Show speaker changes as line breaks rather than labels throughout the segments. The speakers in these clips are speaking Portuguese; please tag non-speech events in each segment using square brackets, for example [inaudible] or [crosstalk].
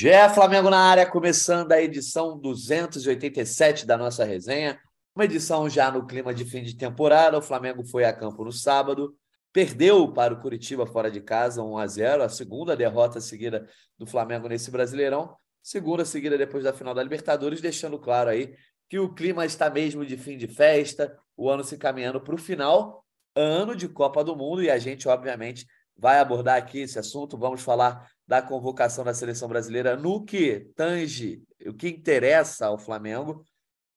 Gé Flamengo na área, começando a edição 287 da nossa resenha. Uma edição já no clima de fim de temporada. O Flamengo foi a campo no sábado, perdeu para o Curitiba fora de casa, 1 a 0 a segunda derrota seguida do Flamengo nesse Brasileirão, segunda seguida depois da final da Libertadores, deixando claro aí que o clima está mesmo de fim de festa, o ano se caminhando para o final, ano de Copa do Mundo, e a gente, obviamente, vai abordar aqui esse assunto. Vamos falar da convocação da seleção brasileira no que tange, o que interessa ao Flamengo.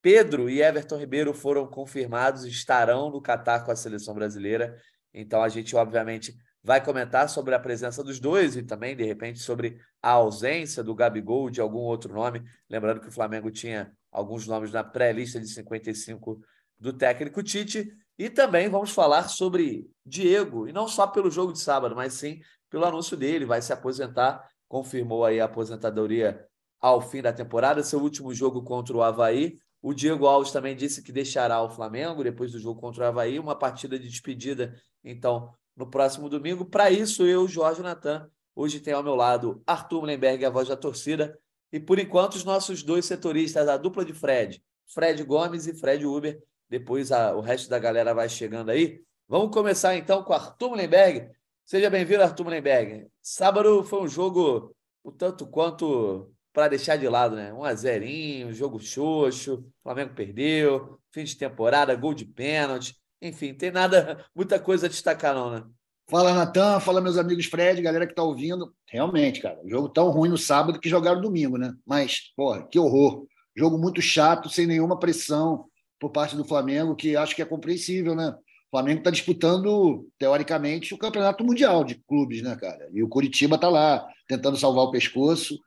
Pedro e Everton Ribeiro foram confirmados, estarão no Catar com a seleção brasileira. Então a gente, obviamente, vai comentar sobre a presença dos dois e também, de repente, sobre a ausência do Gabigol de algum outro nome. Lembrando que o Flamengo tinha alguns nomes na pré-lista de 55 do técnico Tite. E também vamos falar sobre Diego, e não só pelo jogo de sábado, mas sim pelo anúncio dele, vai se aposentar, confirmou aí a aposentadoria ao fim da temporada, seu último jogo contra o Havaí. O Diego Alves também disse que deixará o Flamengo depois do jogo contra o Havaí, uma partida de despedida, então, no próximo domingo. Para isso, eu, Jorge Natan, hoje tenho ao meu lado Arthur Mullenberg, a voz da torcida, e por enquanto os nossos dois setoristas, a dupla de Fred, Fred Gomes e Fred Uber, depois a, o resto da galera vai chegando aí. Vamos começar então com Arthur Mullenberg. Seja bem-vindo, Arthur Mullenberg. Sábado foi um jogo o tanto quanto para deixar de lado, né? Um a zerinho, jogo xoxo, Flamengo perdeu, fim de temporada, gol de pênalti. Enfim, tem nada, [laughs] muita coisa a destacar não, né?
Fala, Natan. Fala, meus amigos Fred, galera que tá ouvindo. Realmente, cara, jogo tão ruim no sábado que jogaram domingo, né? Mas, porra, que horror. Jogo muito chato, sem nenhuma pressão por parte do Flamengo, que acho que é compreensível, né? O Flamengo está disputando, teoricamente, o campeonato mundial de clubes, né, cara? E o Curitiba está lá, tentando salvar o pescoço.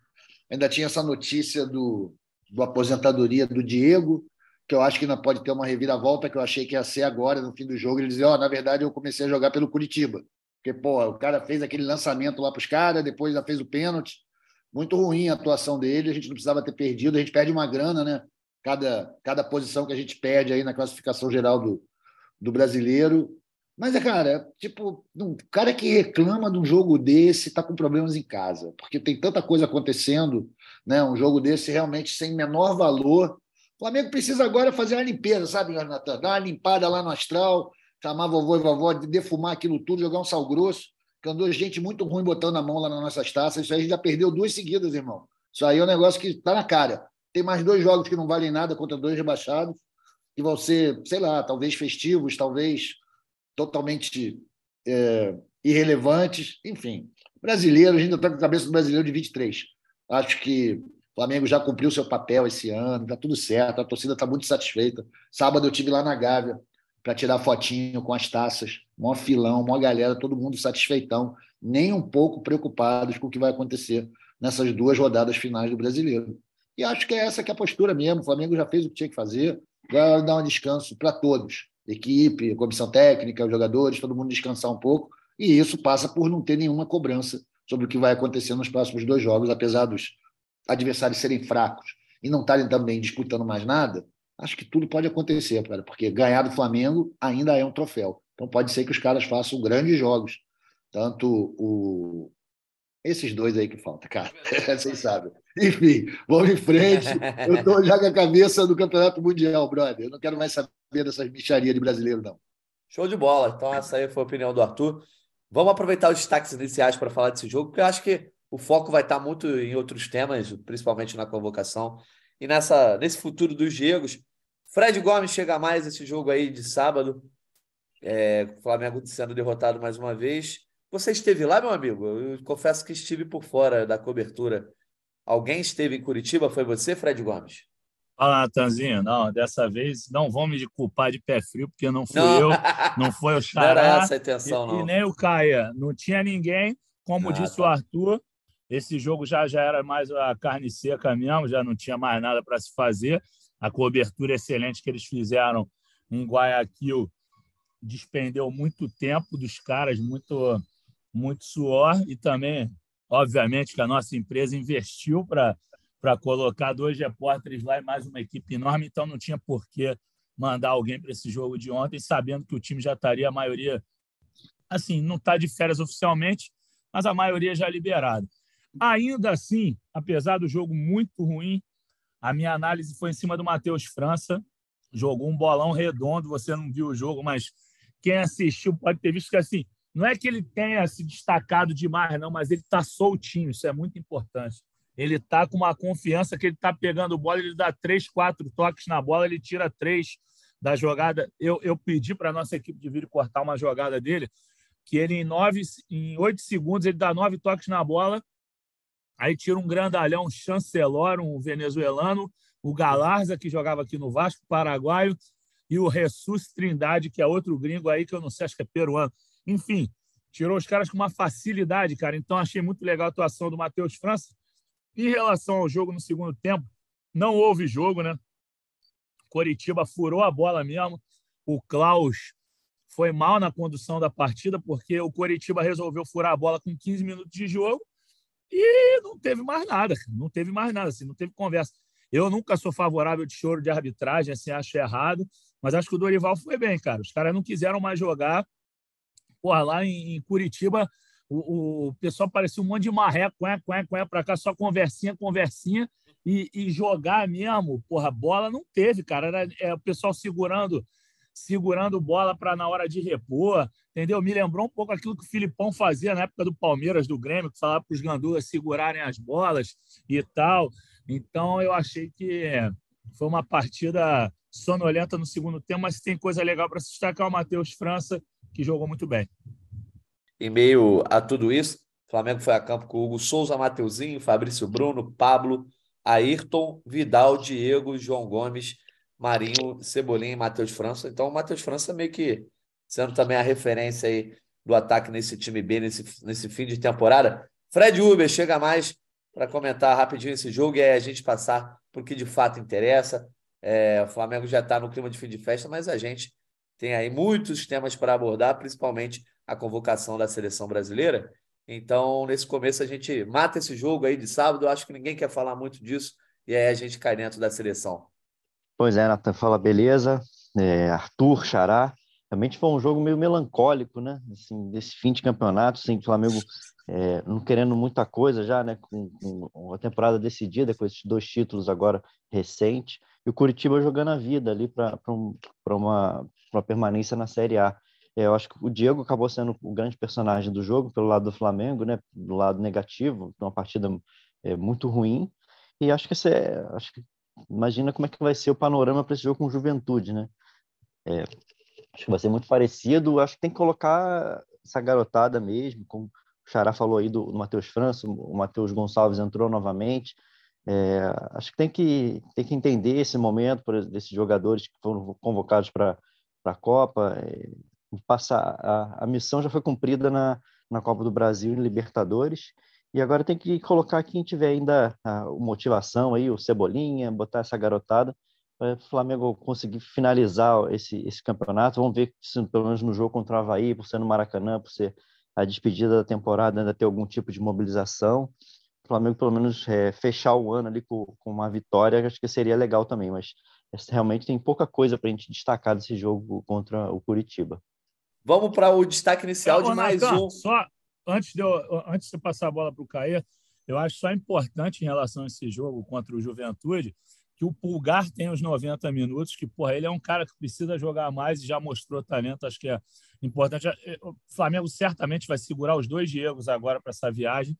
Ainda tinha essa notícia do, do aposentadoria do Diego, que eu acho que ainda pode ter uma reviravolta, que eu achei que ia ser agora, no fim do jogo. Ele dizia: Ó, oh, na verdade, eu comecei a jogar pelo Curitiba. Porque, pô, o cara fez aquele lançamento lá para os caras, depois já fez o pênalti. Muito ruim a atuação dele, a gente não precisava ter perdido, a gente perde uma grana, né? Cada, cada posição que a gente perde aí na classificação geral do, do brasileiro. Mas, é, cara, tipo, um cara que reclama de um jogo desse está com problemas em casa, porque tem tanta coisa acontecendo, né? Um jogo desse realmente sem menor valor. O Flamengo precisa agora fazer uma limpeza, sabe, Natan? Dar uma limpada lá no astral, chamar vovô e vovó, de defumar aquilo tudo, jogar um sal grosso, que andou gente muito ruim botando a mão lá nas nossas taças. Isso aí a gente já perdeu duas seguidas, irmão. Isso aí é um negócio que está na cara. Tem mais dois jogos que não valem nada contra dois rebaixados, que vão ser, sei lá, talvez festivos, talvez totalmente é, irrelevantes. Enfim, brasileiro, a gente está com a cabeça do brasileiro de 23. Acho que o Flamengo já cumpriu seu papel esse ano, está tudo certo, a torcida está muito satisfeita. Sábado eu tive lá na Gávea para tirar fotinho com as taças, mó filão, mó galera, todo mundo satisfeitão, nem um pouco preocupados com o que vai acontecer nessas duas rodadas finais do brasileiro. E acho que é essa que é a postura mesmo. O Flamengo já fez o que tinha que fazer, vai dar um descanso para todos, equipe, comissão técnica, os jogadores, todo mundo descansar um pouco. E isso passa por não ter nenhuma cobrança sobre o que vai acontecer nos próximos dois jogos, apesar dos adversários serem fracos e não estarem também disputando mais nada. Acho que tudo pode acontecer, cara, porque ganhar do Flamengo ainda é um troféu. Então pode ser que os caras façam grandes jogos. Tanto o, esses dois aí que falta, cara. [laughs] Vocês sabem. Enfim, vamos em frente. [laughs] Eu estou já com a cabeça do Campeonato Mundial, brother. Eu não quero mais saber dessas bicharias de brasileiro, não.
Show de bola. Então, essa aí foi a opinião do Arthur. Vamos aproveitar os destaques iniciais para falar desse jogo, porque eu acho que o foco vai estar muito em outros temas, principalmente na convocação. E nessa, nesse futuro dos Diegos. Fred Gomes chega mais esse jogo aí de sábado. É, o Flamengo sendo derrotado mais uma vez. Você esteve lá, meu amigo? Eu confesso que estive por fora da cobertura. Alguém esteve em Curitiba? Foi você, Fred Gomes?
Fala, Natanzinho. Não, dessa vez não vão me culpar de pé frio, porque não fui não. eu, não [laughs] foi o Xará.
Não era essa a intenção,
e,
não.
E nem o Caia. Não tinha ninguém. Como ah, disse tá. o Arthur, esse jogo já, já era mais a carne seca mesmo, já não tinha mais nada para se fazer. A cobertura excelente que eles fizeram em Guayaquil despendeu muito tempo dos caras, muito muito suor e também, obviamente, que a nossa empresa investiu para colocar dois repórteres lá e mais uma equipe enorme, então não tinha por que mandar alguém para esse jogo de ontem, sabendo que o time já estaria a maioria, assim, não está de férias oficialmente, mas a maioria já liberada. Ainda assim, apesar do jogo muito ruim, a minha análise foi em cima do Matheus França. Jogou um bolão redondo, você não viu o jogo, mas quem assistiu pode ter visto que assim, não é que ele tenha se destacado demais, não, mas ele está soltinho, isso é muito importante. Ele está com uma confiança que ele está pegando bola, ele dá três, quatro toques na bola, ele tira três da jogada. Eu, eu pedi para a nossa equipe de vídeo cortar uma jogada dele, que ele em nove, em oito segundos ele dá nove toques na bola, aí tira um grandalhão, um chancelor, um venezuelano, o Galarza, que jogava aqui no Vasco, paraguaio, e o Jesus Trindade, que é outro gringo aí, que eu não sei, acho que é peruano. Enfim, tirou os caras com uma facilidade, cara. Então, achei muito legal a atuação do Matheus França. Em relação ao jogo no segundo tempo, não houve jogo, né? Coritiba furou a bola mesmo. O Klaus foi mal na condução da partida, porque o Coritiba resolveu furar a bola com 15 minutos de jogo e não teve mais nada, não teve mais nada, assim, não teve conversa. Eu nunca sou favorável de choro de arbitragem, assim, acho errado, mas acho que o Dorival foi bem, cara. Os caras não quiseram mais jogar. Porra, lá em, Curitiba, o, o, pessoal parecia um monte de marreco, cué, cué, cué, para cá, só conversinha, conversinha, e, e, jogar mesmo, porra, bola não teve, cara. Era é, o pessoal segurando segurando bola para na hora de repor, entendeu? Me lembrou um pouco aquilo que o Filipão fazia na época do Palmeiras, do Grêmio, que falava para os gandulas segurarem as bolas e tal. Então, eu achei que foi uma partida sonolenta no segundo tempo, mas tem coisa legal para se destacar o Matheus França, que jogou muito bem.
Em meio a tudo isso, o Flamengo foi a campo com Hugo Souza, Mateuzinho, Fabrício Bruno, Pablo, Ayrton, Vidal, Diego, João Gomes, Marinho, Cebolinha e Matheus França. Então, o Matheus França meio que sendo também a referência aí do ataque nesse time B, nesse, nesse fim de temporada. Fred Uber chega mais para comentar rapidinho esse jogo e aí a gente passar por que de fato interessa. É, o Flamengo já está no clima de fim de festa, mas a gente tem aí muitos temas para abordar, principalmente a convocação da seleção brasileira. Então, nesse começo, a gente mata esse jogo aí de sábado. Eu acho que ninguém quer falar muito disso, e aí a gente cai dentro da seleção.
Pois é, Nathan, fala beleza. É, Arthur, Xará. Realmente foi um jogo meio melancólico, né? Assim, desse fim de campeonato, assim, o Flamengo é, não querendo muita coisa já, né? Com, com uma temporada decidida, com esses dois títulos agora recentes, e o Curitiba jogando a vida ali para um, uma, uma permanência na Série A. É, eu acho que o Diego acabou sendo o grande personagem do jogo pelo lado do Flamengo, né? Do lado negativo, uma partida é, muito ruim. E acho que, é, acho que imagina como é que vai ser o panorama para esse jogo com Juventude, né? É, acho que vai ser muito parecido. Acho que tem que colocar essa garotada mesmo, como o Xará falou aí do, do Matheus França, o Matheus Gonçalves entrou novamente. É, acho que tem que tem que entender esse momento por desses jogadores que foram convocados para a Copa. É, passar a, a missão já foi cumprida na, na Copa do Brasil e Libertadores e agora tem que colocar quem tiver ainda a motivação aí, o Cebolinha, botar essa garotada para o Flamengo conseguir finalizar esse, esse campeonato. Vamos ver se pelo menos no jogo contra o Havaí, por ser no Maracanã, por ser a despedida da temporada, ainda ter algum tipo de mobilização. O Flamengo pelo menos é, fechar o ano ali com, com uma vitória, acho que seria legal também, mas realmente tem pouca coisa para a gente destacar desse jogo contra o Curitiba.
Vamos para o destaque inicial de mais um.
Só, antes de, eu, antes de passar a bola para o Caê, eu acho só importante em relação a esse jogo contra o Juventude que o Pulgar tem os 90 minutos, que porra, ele é um cara que precisa jogar mais e já mostrou talento, acho que é importante. O Flamengo certamente vai segurar os dois Diegos agora para essa viagem.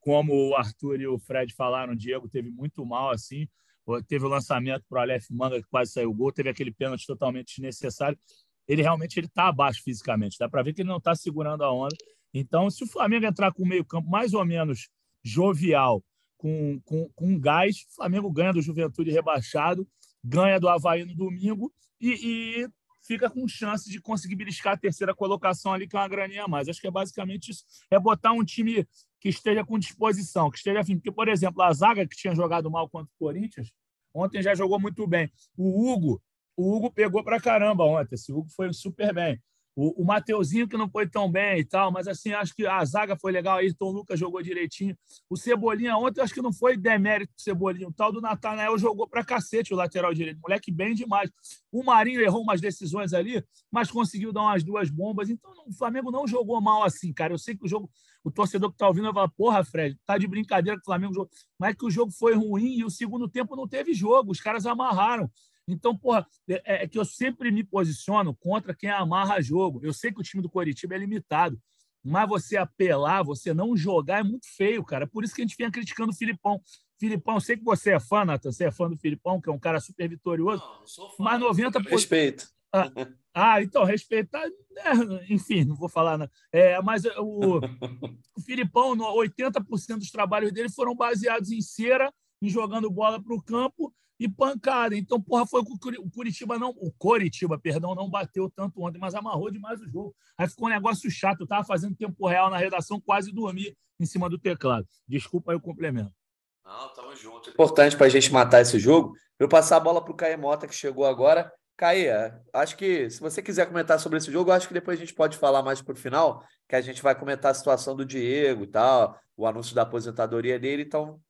Como o Arthur e o Fred falaram, o Diego teve muito mal assim. Teve o lançamento para o Aleph Manga, que quase saiu o gol, teve aquele pênalti totalmente desnecessário. Ele realmente ele está abaixo fisicamente, dá para ver que ele não está segurando a onda. Então, se o Flamengo entrar com o meio-campo mais ou menos jovial, com, com, com gás, o Flamengo ganha do Juventude rebaixado, ganha do Havaí no domingo e, e fica com chance de conseguir beliscar a terceira colocação ali, que é uma graninha a mais. Acho que é basicamente isso. É botar um time que esteja com disposição, que esteja afim. Porque, por exemplo, a zaga que tinha jogado mal contra o Corinthians, ontem já jogou muito bem. O Hugo, o Hugo pegou para caramba ontem. Esse Hugo foi super bem. O, o Mateuzinho, que não foi tão bem e tal, mas assim, acho que a zaga foi legal. Ayrton Lucas jogou direitinho. O Cebolinha ontem, acho que não foi demérito do Cebolinha. O tal do Natanael jogou pra cacete o lateral direito. Moleque bem demais. O Marinho errou umas decisões ali, mas conseguiu dar umas duas bombas. Então, o Flamengo não jogou mal assim, cara. Eu sei que o jogo, o torcedor que tá ouvindo vai falar, porra, Fred, tá de brincadeira que o Flamengo. Mas que o jogo foi ruim e o segundo tempo não teve jogo. Os caras amarraram. Então, porra, é, é, que eu sempre me posiciono contra quem amarra jogo. Eu sei que o time do Coritiba é limitado, mas você apelar, você não jogar é muito feio, cara. Por isso que a gente vinha criticando o Filipão. Filipão, eu sei que você é fã, Nathan, você é fã do Filipão, que é um cara super vitorioso, não, sou fã, mas 90%.
Respeito.
Ah, ah, então, respeitar. É, enfim, não vou falar. Não. É, mas o, o Filipão, 80% dos trabalhos dele foram baseados em cera, em jogando bola para o campo e pancada. Então, porra, foi o Curitiba não, o Coritiba, perdão, não bateu tanto ontem, mas amarrou demais o jogo. Aí ficou um negócio chato. Eu tava fazendo tempo real na redação, quase dormi em cima do teclado. Desculpa aí o complemento.
Não, tamo junto. Importante para a gente matar esse jogo. Eu passar a bola para o Caê Mota, que chegou agora. Caê, acho que se você quiser comentar sobre esse jogo, acho que depois a gente pode falar mais para o final, que a gente vai comentar a situação do Diego e tal, o anúncio da aposentadoria dele, então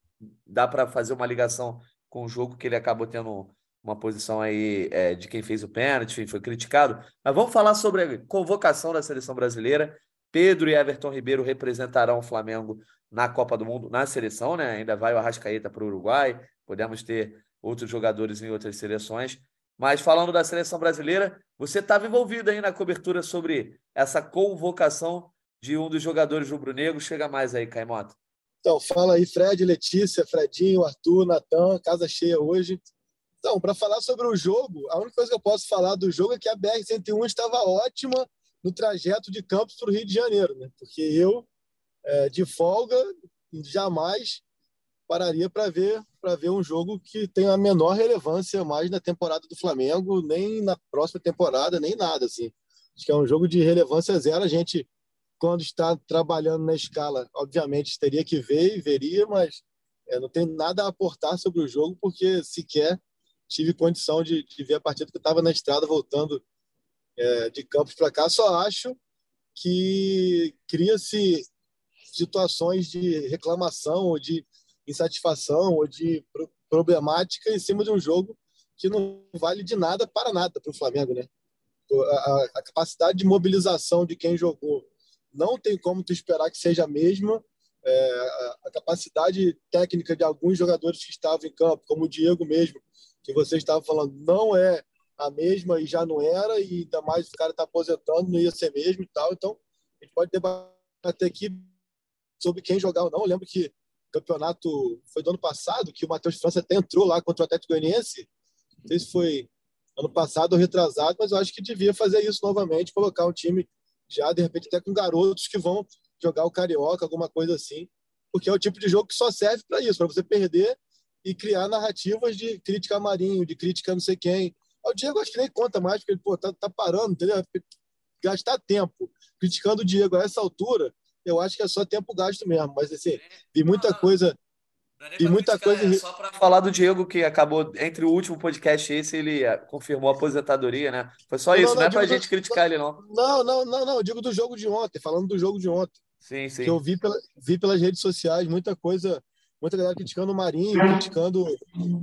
dá para fazer uma ligação com o jogo que ele acabou tendo uma posição aí é, de quem fez o pênalti, foi criticado. Mas vamos falar sobre a convocação da seleção brasileira. Pedro e Everton Ribeiro representarão o Flamengo na Copa do Mundo, na seleção, né? Ainda vai o Arrascaeta para o Uruguai, podemos ter outros jogadores em outras seleções. Mas falando da seleção brasileira, você estava envolvido aí na cobertura sobre essa convocação de um dos jogadores rubro-negros. Chega mais aí, Caimota.
Então, fala aí, Fred, Letícia, Fredinho, Arthur, Natan, casa cheia hoje. Então, para falar sobre o jogo, a única coisa que eu posso falar do jogo é que a BR-101 estava ótima no trajeto de Campos para o Rio de Janeiro, né? Porque eu, é, de folga, jamais pararia para ver para ver um jogo que tem a menor relevância mais na temporada do Flamengo, nem na próxima temporada, nem nada assim. Acho que é um jogo de relevância zero. A gente quando está trabalhando na escala, obviamente teria que ver e veria, mas é, não tem nada a aportar sobre o jogo, porque sequer tive condição de, de ver a partida que estava na estrada voltando é, de campos para cá. Só acho que cria-se situações de reclamação ou de insatisfação ou de pro problemática em cima de um jogo que não vale de nada para nada para o Flamengo, né? A, a, a, capacidade de mobilização de quem jogou não tem como tu esperar que seja a mesma. É, a capacidade técnica de alguns jogadores que estavam em campo, como o Diego mesmo, que você estava falando, não é a mesma e já não era, e ainda mais o cara está aposentando, não ia ser mesmo e tal. Então, a gente pode debater aqui sobre quem jogar ou não. Eu lembro que campeonato foi do ano passado, que o Matheus França até entrou lá contra o Atlético Goianiense. Não sei se foi ano passado ou retrasado, mas eu acho que devia fazer isso novamente, colocar um time já de repente até com garotos que vão jogar o carioca, alguma coisa assim, porque é o tipo de jogo que só serve para isso, para você perder e criar narrativas de crítica a Marinho, de crítica a não sei quem. O Diego acho que nem conta mais, porque ele pô, tá, tá parando, entendeu? Gastar tempo criticando o Diego a essa altura, eu acho que é só tempo gasto mesmo. Mas assim, vi muita coisa
e muita coisa. É só para falar do Diego, que acabou, entre o último podcast e esse, ele eh, confirmou a aposentadoria, né? Foi só não, isso, não, não é para a gente do... criticar ele, não.
Não, não, não, não. Eu digo do jogo de ontem, falando do jogo de ontem.
Sim, sim.
Que eu vi, pela, vi pelas redes sociais muita coisa, muita galera criticando o Marinho, criticando,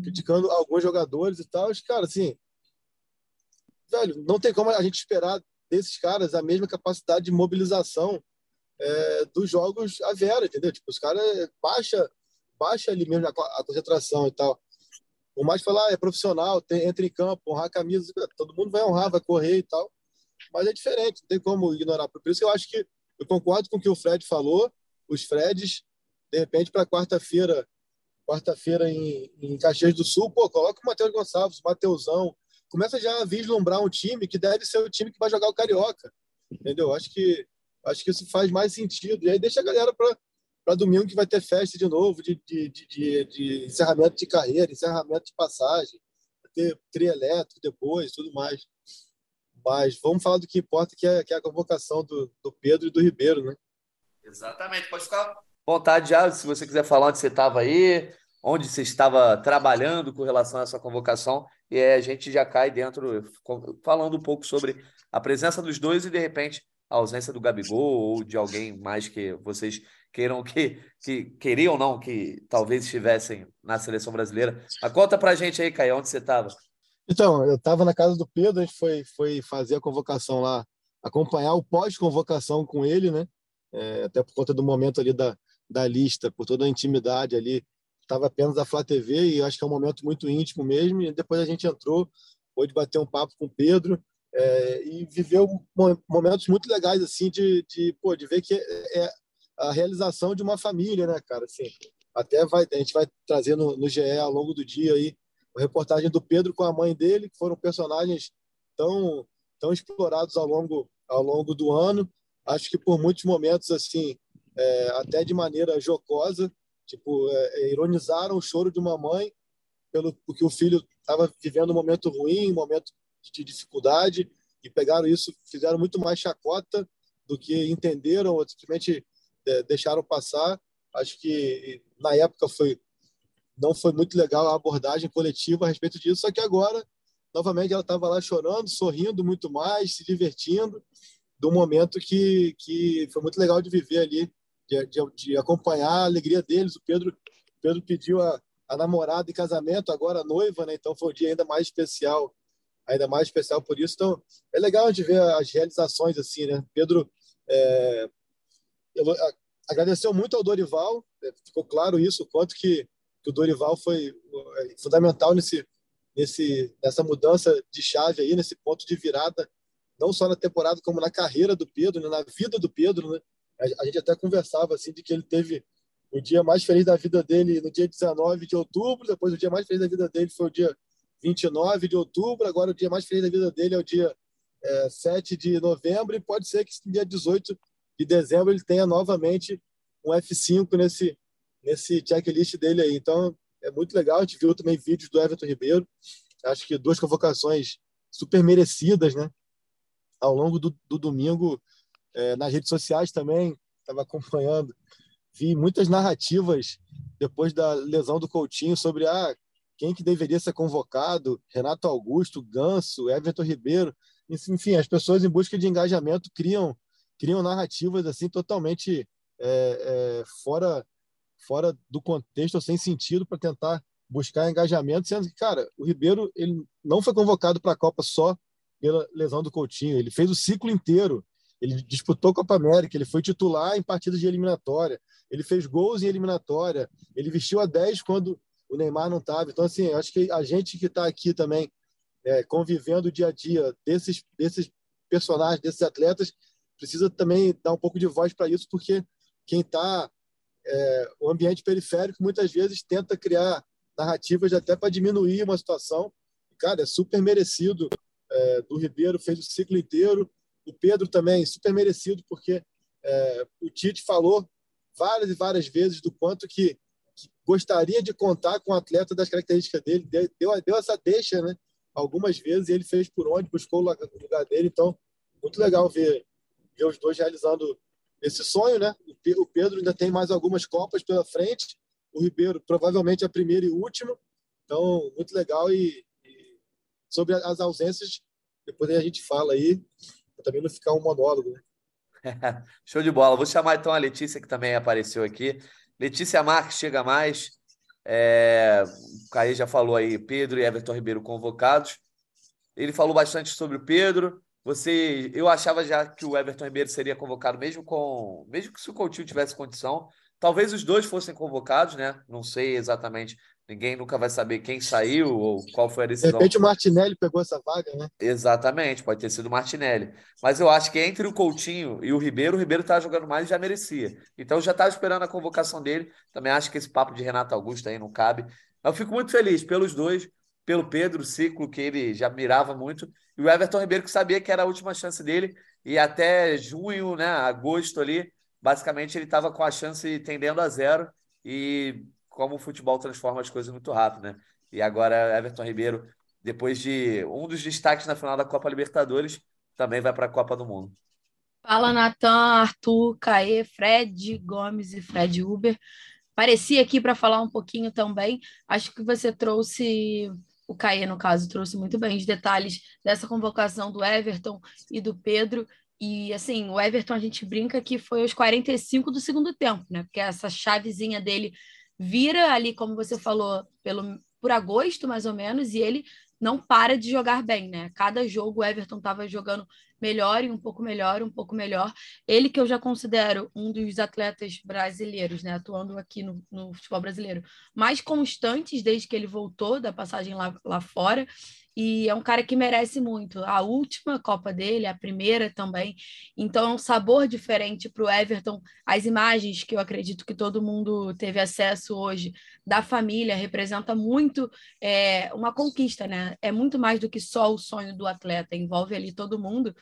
criticando alguns jogadores e tal. Cara, assim, velho, não tem como a gente esperar desses caras a mesma capacidade de mobilização é, dos jogos a Vera, entendeu? Tipo, os caras baixa baixa ali mesmo a, concentração e tal. Por mais falar, ah, é profissional, tem, entra em campo, honrar a camisa, todo mundo vai honrar, vai correr e tal. Mas é diferente, não tem como ignorar. Por isso que eu acho que eu concordo com o que o Fred falou. Os Freds, de repente, para quarta-feira, quarta-feira em, em Caxias do Sul, pô, coloca o Matheus Gonçalves, o Mateusão. Começa já a vislumbrar um time que deve ser o time que vai jogar o Carioca. Entendeu? Acho que acho que isso faz mais sentido. E aí deixa a galera para para domingo que vai ter festa de novo, de, de, de, de, encerramento de carreira, encerramento de passagem, vai ter elétrico depois, tudo mais. Mas vamos falar do que importa, que é, que é a convocação do, do Pedro e do Ribeiro, né?
Exatamente. Pode ficar vontade já, se você quiser falar onde você estava aí, onde você estava trabalhando com relação a essa convocação, e a gente já cai dentro, falando um pouco sobre a presença dos dois e, de repente, a ausência do Gabigol ou de alguém mais que vocês queiram que, que queriam não, que talvez estivessem na seleção brasileira. Mas conta pra gente aí, Caio, onde você estava?
Então, eu estava na casa do Pedro, a gente foi, foi fazer a convocação lá, acompanhar o pós-convocação com ele, né? É, até por conta do momento ali da, da lista, por toda a intimidade ali. Estava apenas a Flá TV e acho que é um momento muito íntimo mesmo. E depois a gente entrou, pôde bater um papo com o Pedro é, e viveu momentos muito legais assim de, de, pô, de ver que é a realização de uma família, né, cara? Assim, até vai, a gente vai trazer no, no GE ao longo do dia aí a reportagem do Pedro com a mãe dele, que foram personagens tão, tão explorados ao longo, ao longo do ano. Acho que por muitos momentos, assim, é, até de maneira jocosa, tipo, é, é ironizaram o choro de uma mãe pelo porque o filho estava vivendo um momento ruim, um momento de dificuldade, e pegaram isso, fizeram muito mais chacota do que entenderam ou simplesmente é, deixaram passar. Acho que na época foi não foi muito legal a abordagem coletiva a respeito disso, só que agora, novamente, ela estava lá chorando, sorrindo muito mais, se divertindo, do momento que, que foi muito legal de viver ali, de, de, de acompanhar a alegria deles. O Pedro, Pedro pediu a, a namorada em casamento, agora a noiva, né? então foi um dia ainda mais especial, ainda mais especial por isso. Então, é legal de ver as realizações assim, né? Pedro é, agradeceu muito ao Dorival, é, ficou claro isso, o quanto que, que o Dorival foi é, fundamental nesse, nesse, nessa mudança de chave aí, nesse ponto de virada, não só na temporada, como na carreira do Pedro, né, na vida do Pedro. Né? A, a, gente até conversava assim, de que ele teve o dia mais feliz da vida dele no dia 19 de outubro, depois o dia mais feliz da vida dele foi o dia 29 de outubro, agora o dia mais feliz da vida dele é o dia é, 7 de novembro, e pode ser que dia 18 de dezembro ele tenha novamente um F5 nesse, nesse checklist dele aí. Então, é muito legal. A gente viu também vídeos do Everton Ribeiro. Acho que duas convocações super merecidas, né? Ao longo do, do domingo, é, nas redes sociais também, estava acompanhando. Vi muitas narrativas depois da lesão do Coutinho sobre ah, quem que deveria ser convocado, Renato Augusto, Ganso, Everton Ribeiro. Enfim, as pessoas em busca de engajamento criam criam narrativas assim totalmente é, é, fora fora do contexto ou sem sentido para tentar buscar engajamento, sendo que, cara, o Ribeiro ele não foi convocado para a Copa só pela lesão do Coutinho, ele fez o ciclo inteiro. Ele disputou a Copa América, ele foi titular em partidas de eliminatória, ele fez gols em eliminatória, ele vestiu a 10 quando o Neymar não estava. Então, assim, acho que a gente que está aqui também é, convivendo o dia a dia desses, desses personagens, desses atletas, precisa também dar um pouco de voz para isso, porque quem está é, o ambiente periférico muitas vezes tenta criar narrativas até para diminuir uma situação. Cara, é super merecido. É, do Ribeiro fez o ciclo inteiro. O Pedro também, super merecido, porque é, o Tite falou várias e várias vezes do quanto que, gostaria de contar com um atleta das características dele. Deu, deu essa deixa, né? Algumas vezes ele fez por onde, buscou o lugar dele. Então, muito legal ver ver os dois realizando esse sonho, né? O Pedro ainda tem mais algumas Copas pela frente, o Ribeiro provavelmente a primeira e última. Então, muito legal. E, e sobre as ausências, depois a gente fala aí, para também não ficar um monólogo, né? [laughs]
Show de bola. Vou chamar então a Letícia, que também apareceu aqui. Letícia Marques chega mais. É, o Caí já falou aí, Pedro e Everton Ribeiro convocados. Ele falou bastante sobre o Pedro. Você, eu achava já que o Everton Ribeiro seria convocado mesmo com, mesmo que se o Coutinho tivesse condição, talvez os dois fossem convocados, né? Não sei exatamente. Ninguém nunca vai saber quem saiu ou qual foi a decisão.
De repente o Martinelli pegou essa vaga, né?
Exatamente, pode ter sido o Martinelli. Mas eu acho que entre o Coutinho e o Ribeiro, o Ribeiro estava jogando mais e já merecia. Então já estava esperando a convocação dele. Também acho que esse papo de Renato Augusto aí não cabe. Eu fico muito feliz pelos dois pelo Pedro, ciclo que ele já mirava muito, e o Everton Ribeiro que sabia que era a última chance dele, e até junho, né, agosto ali, basicamente ele estava com a chance tendendo a zero, e como o futebol transforma as coisas muito rápido, né? E agora Everton Ribeiro, depois de um dos destaques na final da Copa Libertadores, também vai para a Copa do Mundo.
Fala, Natan, Arthur, Caê, Fred Gomes e Fred Uber. Parecia aqui para falar um pouquinho também. Acho que você trouxe o Caê, no caso, trouxe muito bem os detalhes dessa convocação do Everton e do Pedro. E assim, o Everton a gente brinca que foi aos 45 do segundo tempo, né? Porque essa chavezinha dele vira ali, como você falou, pelo, por agosto, mais ou menos, e ele não para de jogar bem, né? Cada jogo o Everton estava jogando melhor e um pouco melhor, um pouco melhor. Ele que eu já considero um dos atletas brasileiros, né, atuando aqui no, no futebol brasileiro, mais constantes desde que ele voltou da passagem lá, lá fora e é um cara que merece muito. A última Copa dele, a primeira também. Então é um sabor diferente para o Everton. As imagens que eu acredito que todo mundo teve acesso hoje da família representa muito é, uma conquista, né? É muito mais do que só o sonho do atleta, envolve ali todo mundo.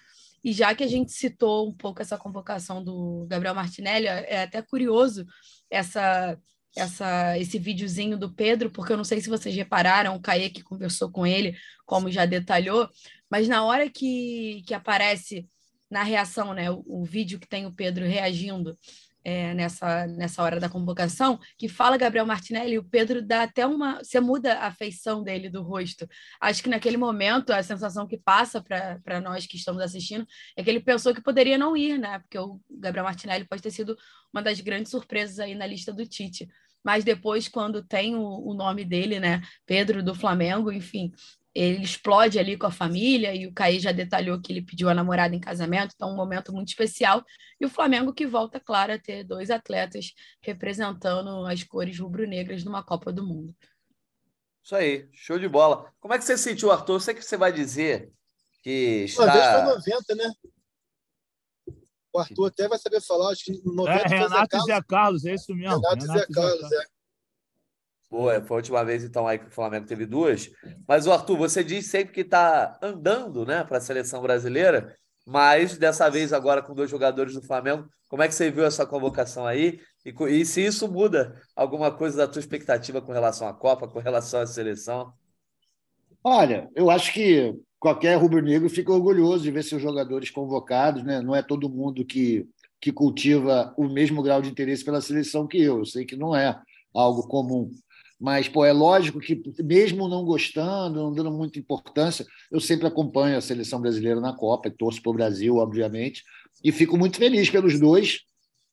E já que a gente citou um pouco essa convocação do Gabriel Martinelli, é até curioso essa essa, esse videozinho do Pedro, porque eu não sei se vocês repararam, o Caê que conversou com ele, como já detalhou, mas na hora que, que aparece na reação, né, o, o vídeo que tem o Pedro reagindo é, nessa, nessa hora da convocação, que fala Gabriel Martinelli, o Pedro dá até uma. Você muda a feição dele do rosto. Acho que naquele momento, a sensação que passa para nós que estamos assistindo é que ele pensou que poderia não ir, né? Porque o Gabriel Martinelli pode ter sido uma das grandes surpresas aí na lista do Tite mas depois, quando tem o, o nome dele, né, Pedro do Flamengo, enfim, ele explode ali com a família e o Caí já detalhou que ele pediu a namorada em casamento, então um momento muito especial. E o Flamengo que volta, claro, a ter dois atletas representando as cores rubro-negras numa Copa do Mundo.
Isso aí, show de bola. Como é que você sentiu, Arthur? Eu sei que você vai dizer que está...
Uma vez foi 90, né? O Arthur até vai saber falar, acho que 90
é, Renato e Zé Carlos, é isso mesmo.
Renato, Renato e Zé Carlos, é.
Boa, foi a última vez então aí que o Flamengo teve duas. Mas o Arthur, você diz sempre que está andando, né, para a seleção brasileira, mas dessa vez agora com dois jogadores do Flamengo, como é que você viu essa convocação aí? E, e se isso muda alguma coisa da tua expectativa com relação à Copa, com relação à seleção?
Olha, eu acho que qualquer rubro-negro fica orgulhoso de ver seus jogadores convocados, né? Não é todo mundo que, que cultiva o mesmo grau de interesse pela seleção que eu. Eu sei que não é algo comum. Mas, pô, é lógico que, mesmo não gostando, não dando muita importância, eu sempre acompanho a seleção brasileira na Copa, torço para o Brasil, obviamente, e fico muito feliz pelos dois,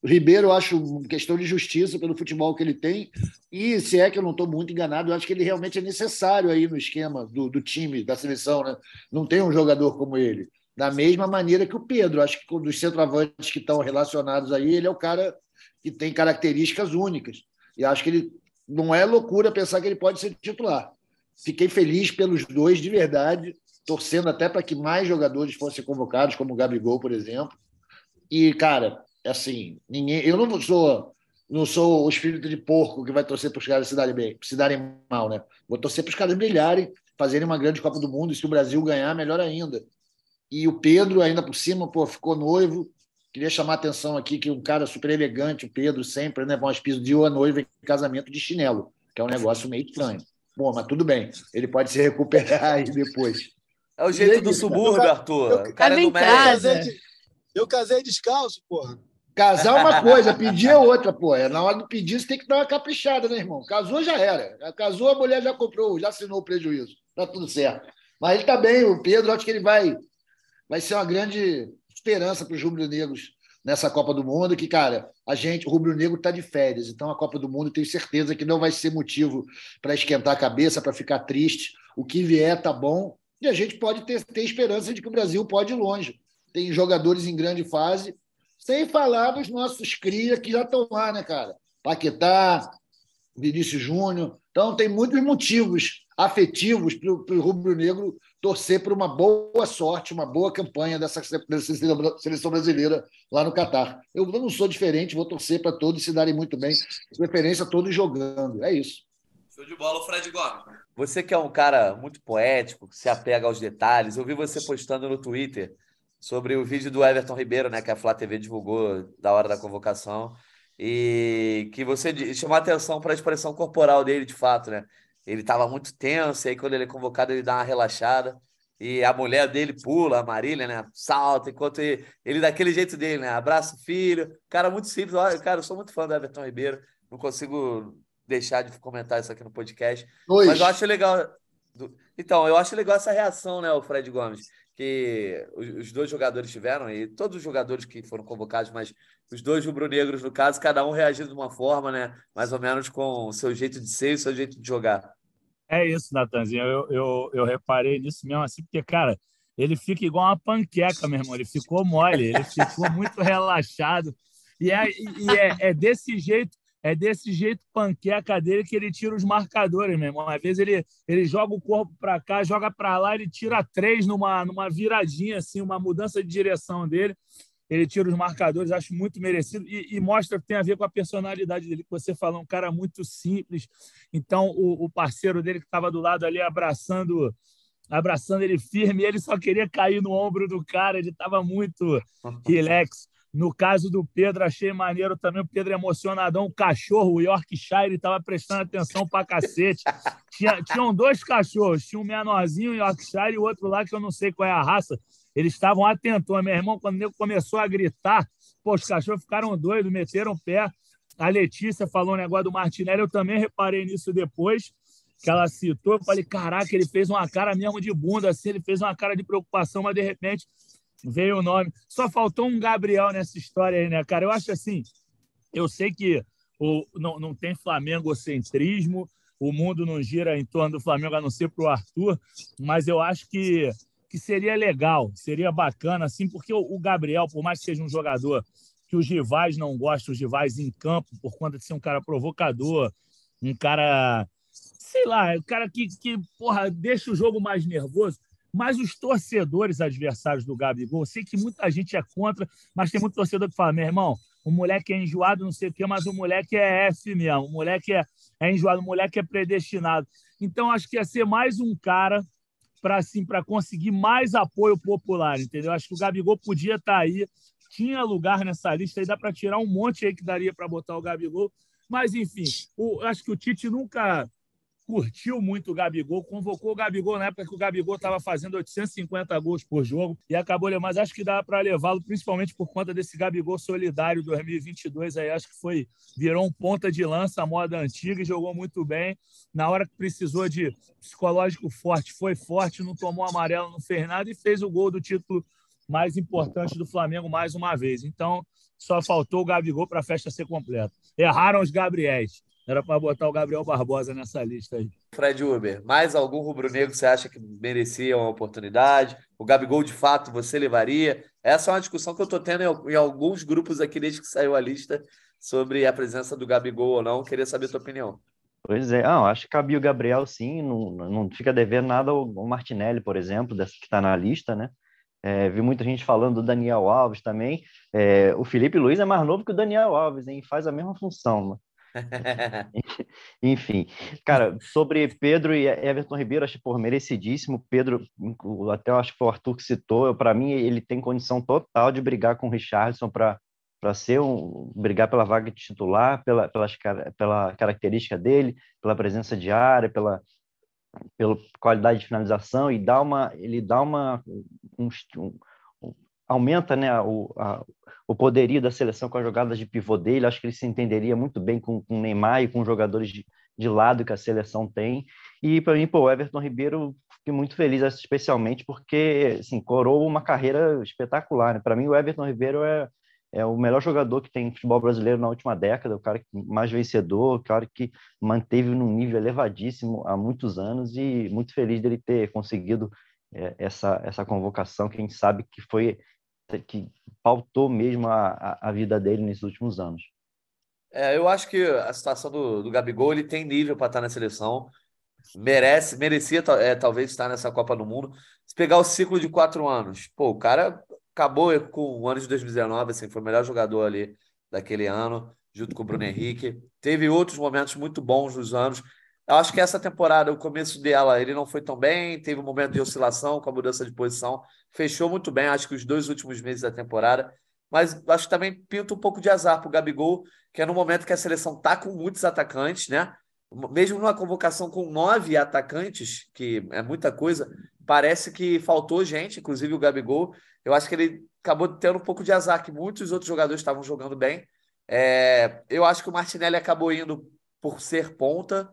o Ribeiro, eu acho questão de justiça pelo futebol que ele tem. E se é que eu não estou muito enganado, eu acho que ele realmente é necessário aí no esquema do, do time, da seleção. Né? Não tem um jogador como ele. Da mesma maneira que o Pedro. Acho que dos centroavantes que estão relacionados aí, ele é o cara que tem características únicas. E acho que ele não é loucura pensar que ele pode ser titular. Fiquei feliz pelos dois, de verdade, torcendo até para que mais jogadores fossem convocados, como o Gabigol, por exemplo. E, cara, assim, ninguém, eu não sou não sou o espírito de porco que vai torcer para os caras se darem bem, se darem mal, né? Vou torcer para os caras brilharem, fazerem uma grande Copa do Mundo e se o Brasil ganhar, melhor ainda. E o Pedro, ainda por cima, pô, ficou noivo. Queria chamar a atenção aqui que um cara super elegante, o Pedro, sempre, né? Mas pediu a noiva em casamento de chinelo, que é um negócio meio estranho. Bom, mas tudo bem, ele pode se recuperar aí depois.
É o jeito do subúrbio, Arthur.
Eu, o cara é do
México. Eu casei descalço, porra.
Casar é uma [laughs] coisa, pedir é outra, pô. É, na hora do pedir, você tem que dar uma caprichada, né, irmão? Casou, já era. Casou, a mulher já comprou, já assinou o prejuízo. Tá tudo certo. Mas ele tá bem, o Pedro, acho que ele vai, vai ser uma grande esperança para os rubro-negros nessa Copa do Mundo, que, cara, a gente, o rubro-negro está de férias, então a Copa do Mundo tenho certeza que não vai ser motivo para esquentar a cabeça, para ficar triste. O que vier tá bom e a gente pode ter, ter esperança de que o Brasil pode ir longe. Tem jogadores em grande fase sem falar dos nossos cria que já estão lá, né, cara? Paquetá, Vinícius Júnior. Então, tem muitos motivos afetivos para o rubro-negro torcer por uma boa sorte, uma boa campanha dessa, dessa seleção brasileira lá no Catar. Eu não sou diferente, vou torcer para todos se darem muito bem, de preferência todos jogando. É isso.
Show de bola, Fred Gomes. Você que é um cara muito poético, que se apega aos detalhes, eu vi você postando no Twitter sobre o vídeo do Everton Ribeiro, né, que a Flá TV divulgou da hora da convocação, e que você chamou atenção para a expressão corporal dele, de fato, né? Ele estava muito tenso, e aí quando ele é convocado, ele dá uma relaxada. E a mulher dele pula, a Marília, né? Salta, enquanto ele, ele daquele jeito dele, né? Abraça o filho. Cara, muito simples. Olha, cara, eu sou muito fã do Everton Ribeiro. Não consigo deixar de comentar isso aqui no podcast. Mas eu acho legal. Então, eu acho legal essa reação, né, o Fred Gomes, que os dois jogadores tiveram, e todos os jogadores que foram convocados, mas os dois rubro-negros, no caso, cada um reagindo de uma forma, né? Mais ou menos com o seu jeito de ser e o seu jeito de jogar.
É isso, Natanzinho. Eu, eu, eu reparei nisso mesmo, assim, porque, cara, ele fica igual uma panqueca, meu irmão. Ele ficou mole, ele ficou muito [laughs] relaxado. E é, e é, é desse jeito é desse jeito panqueca dele que ele tira os marcadores, meu irmão. Às vezes ele, ele joga o corpo para cá, joga para lá, ele tira três numa, numa viradinha, assim, uma mudança de direção dele. Ele tira os marcadores, acho muito merecido e, e mostra que tem a ver com a personalidade dele, que você falou, um cara muito simples. Então, o, o parceiro dele que estava do lado ali abraçando abraçando ele firme, ele só queria cair no ombro do cara, ele estava muito relax. No caso do Pedro, achei maneiro também. O Pedro emocionadão. O cachorro, o Yorkshire, estava prestando atenção pra cacete. Tinha, tinham dois cachorros. Tinha um menorzinho, o Yorkshire, e o outro lá, que eu não sei qual é a raça. Eles estavam atentos. Meu irmão, quando ele começou a gritar, pô, os cachorros ficaram doidos, meteram o pé. A Letícia falou um negócio do Martinelli. Eu também reparei nisso depois que ela citou. Eu falei, caraca, ele fez uma cara mesmo de bunda, assim, ele fez uma cara de preocupação, mas de repente veio o nome. Só faltou um Gabriel nessa história aí, né, cara? Eu acho assim, eu sei que o, não, não tem Flamengo-centrismo, o mundo não gira em torno do Flamengo, a não ser para o Arthur, mas eu acho que, que seria legal, seria bacana, assim, porque o, o Gabriel, por mais que seja um jogador que os rivais não gostam, os rivais em campo, por conta de ser um cara provocador, um cara, sei lá, um cara que, que porra, deixa o jogo mais nervoso. Mas os torcedores adversários do Gabigol, eu sei que muita gente é contra, mas tem muito torcedor que fala: meu irmão, o moleque é enjoado, não sei o quê, mas o moleque é F mesmo, o moleque é, é enjoado, o moleque é predestinado. Então, acho que ia ser mais um cara para assim, conseguir mais apoio popular, entendeu? Acho que o Gabigol podia estar tá aí, tinha lugar nessa lista, aí dá para tirar um monte aí que daria para botar o Gabigol. Mas, enfim, o, acho que o Tite nunca curtiu muito o Gabigol, convocou o Gabigol na época que o Gabigol estava fazendo 850 gols por jogo e acabou, mas acho que dá para levá-lo, principalmente por conta desse Gabigol solidário 2022 aí, acho que foi virou um ponta de lança à moda antiga e jogou muito bem. Na hora que precisou de psicológico forte, foi forte, não tomou amarelo, não fez nada e fez o gol do título mais importante do Flamengo mais uma vez. Então, só faltou o Gabigol para a festa ser completa. Erraram os Gabriéis. Era para botar o Gabriel Barbosa nessa lista aí.
Fred Uber, mais algum rubro-negro você acha que merecia uma oportunidade? O Gabigol, de fato, você levaria? Essa é uma discussão que eu estou tendo em alguns grupos aqui desde que saiu a lista sobre a presença do Gabigol ou não. Queria saber a tua opinião.
Pois é, ah, acho que cabia o Gabriel sim, não, não fica devendo nada ao Martinelli, por exemplo, dessa que está na lista, né? É, vi muita gente falando do Daniel Alves também. É, o Felipe Luiz é mais novo que o Daniel Alves, hein? Faz a mesma função. [laughs] Enfim, cara, sobre Pedro e Everton Ribeiro, acho por merecidíssimo. Pedro, até acho que foi o Arthur que citou, para mim ele tem condição total de brigar com o Richardson para para ser um brigar pela vaga de titular, pela, pela, pela característica dele, pela presença de área, pela, pela qualidade de finalização e dá uma ele dá uma um, um, aumenta né o, a, o poderio da seleção com as jogadas de pivô dele. Acho que ele se entenderia muito bem com o Neymar e com os jogadores de, de lado que a seleção tem. E para mim, pô, o Everton Ribeiro, fiquei muito feliz, especialmente porque assim, coroou uma carreira espetacular. Né? Para mim, o Everton Ribeiro é, é o melhor jogador que tem futebol brasileiro na última década, o cara mais vencedor, o cara que manteve num nível elevadíssimo há muitos anos e muito feliz dele ter conseguido é, essa, essa convocação, que a gente sabe que foi que pautou mesmo a, a, vida dele nesses últimos anos.
É, eu acho que a situação do, do Gabigol ele tem nível para estar na seleção, merece, merecia é, talvez estar nessa Copa do Mundo. Se pegar o ciclo de quatro anos, pô, o cara acabou com o ano de 2019, assim, foi o melhor jogador ali daquele ano, junto com o Bruno Henrique. Teve outros momentos muito bons nos anos. Eu acho que essa temporada, o começo dela, ele não foi tão bem, teve um momento de oscilação com a mudança de posição, fechou muito bem, acho que os dois últimos meses da temporada, mas acho que também pinta um pouco de azar para o Gabigol, que é no momento que a seleção está com muitos atacantes, né? Mesmo numa convocação com nove atacantes, que é muita coisa, parece que faltou gente, inclusive o Gabigol. Eu acho que ele acabou tendo um pouco de azar, que muitos outros jogadores estavam jogando bem. É, eu acho que o Martinelli acabou indo por ser ponta,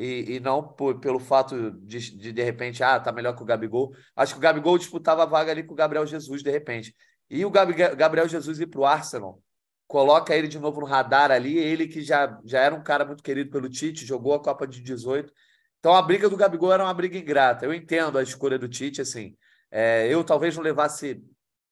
e, e não por, pelo fato de, de, de repente, ah, tá melhor que o Gabigol. Acho que o Gabigol disputava a vaga ali com o Gabriel Jesus, de repente. E o Gabriel Jesus ir para o Arsenal, coloca ele de novo no radar ali, ele que já, já era um cara muito querido pelo Tite, jogou a Copa de 18. Então a briga do Gabigol era uma briga ingrata. Eu entendo a escolha do Tite, assim. É, eu talvez não levasse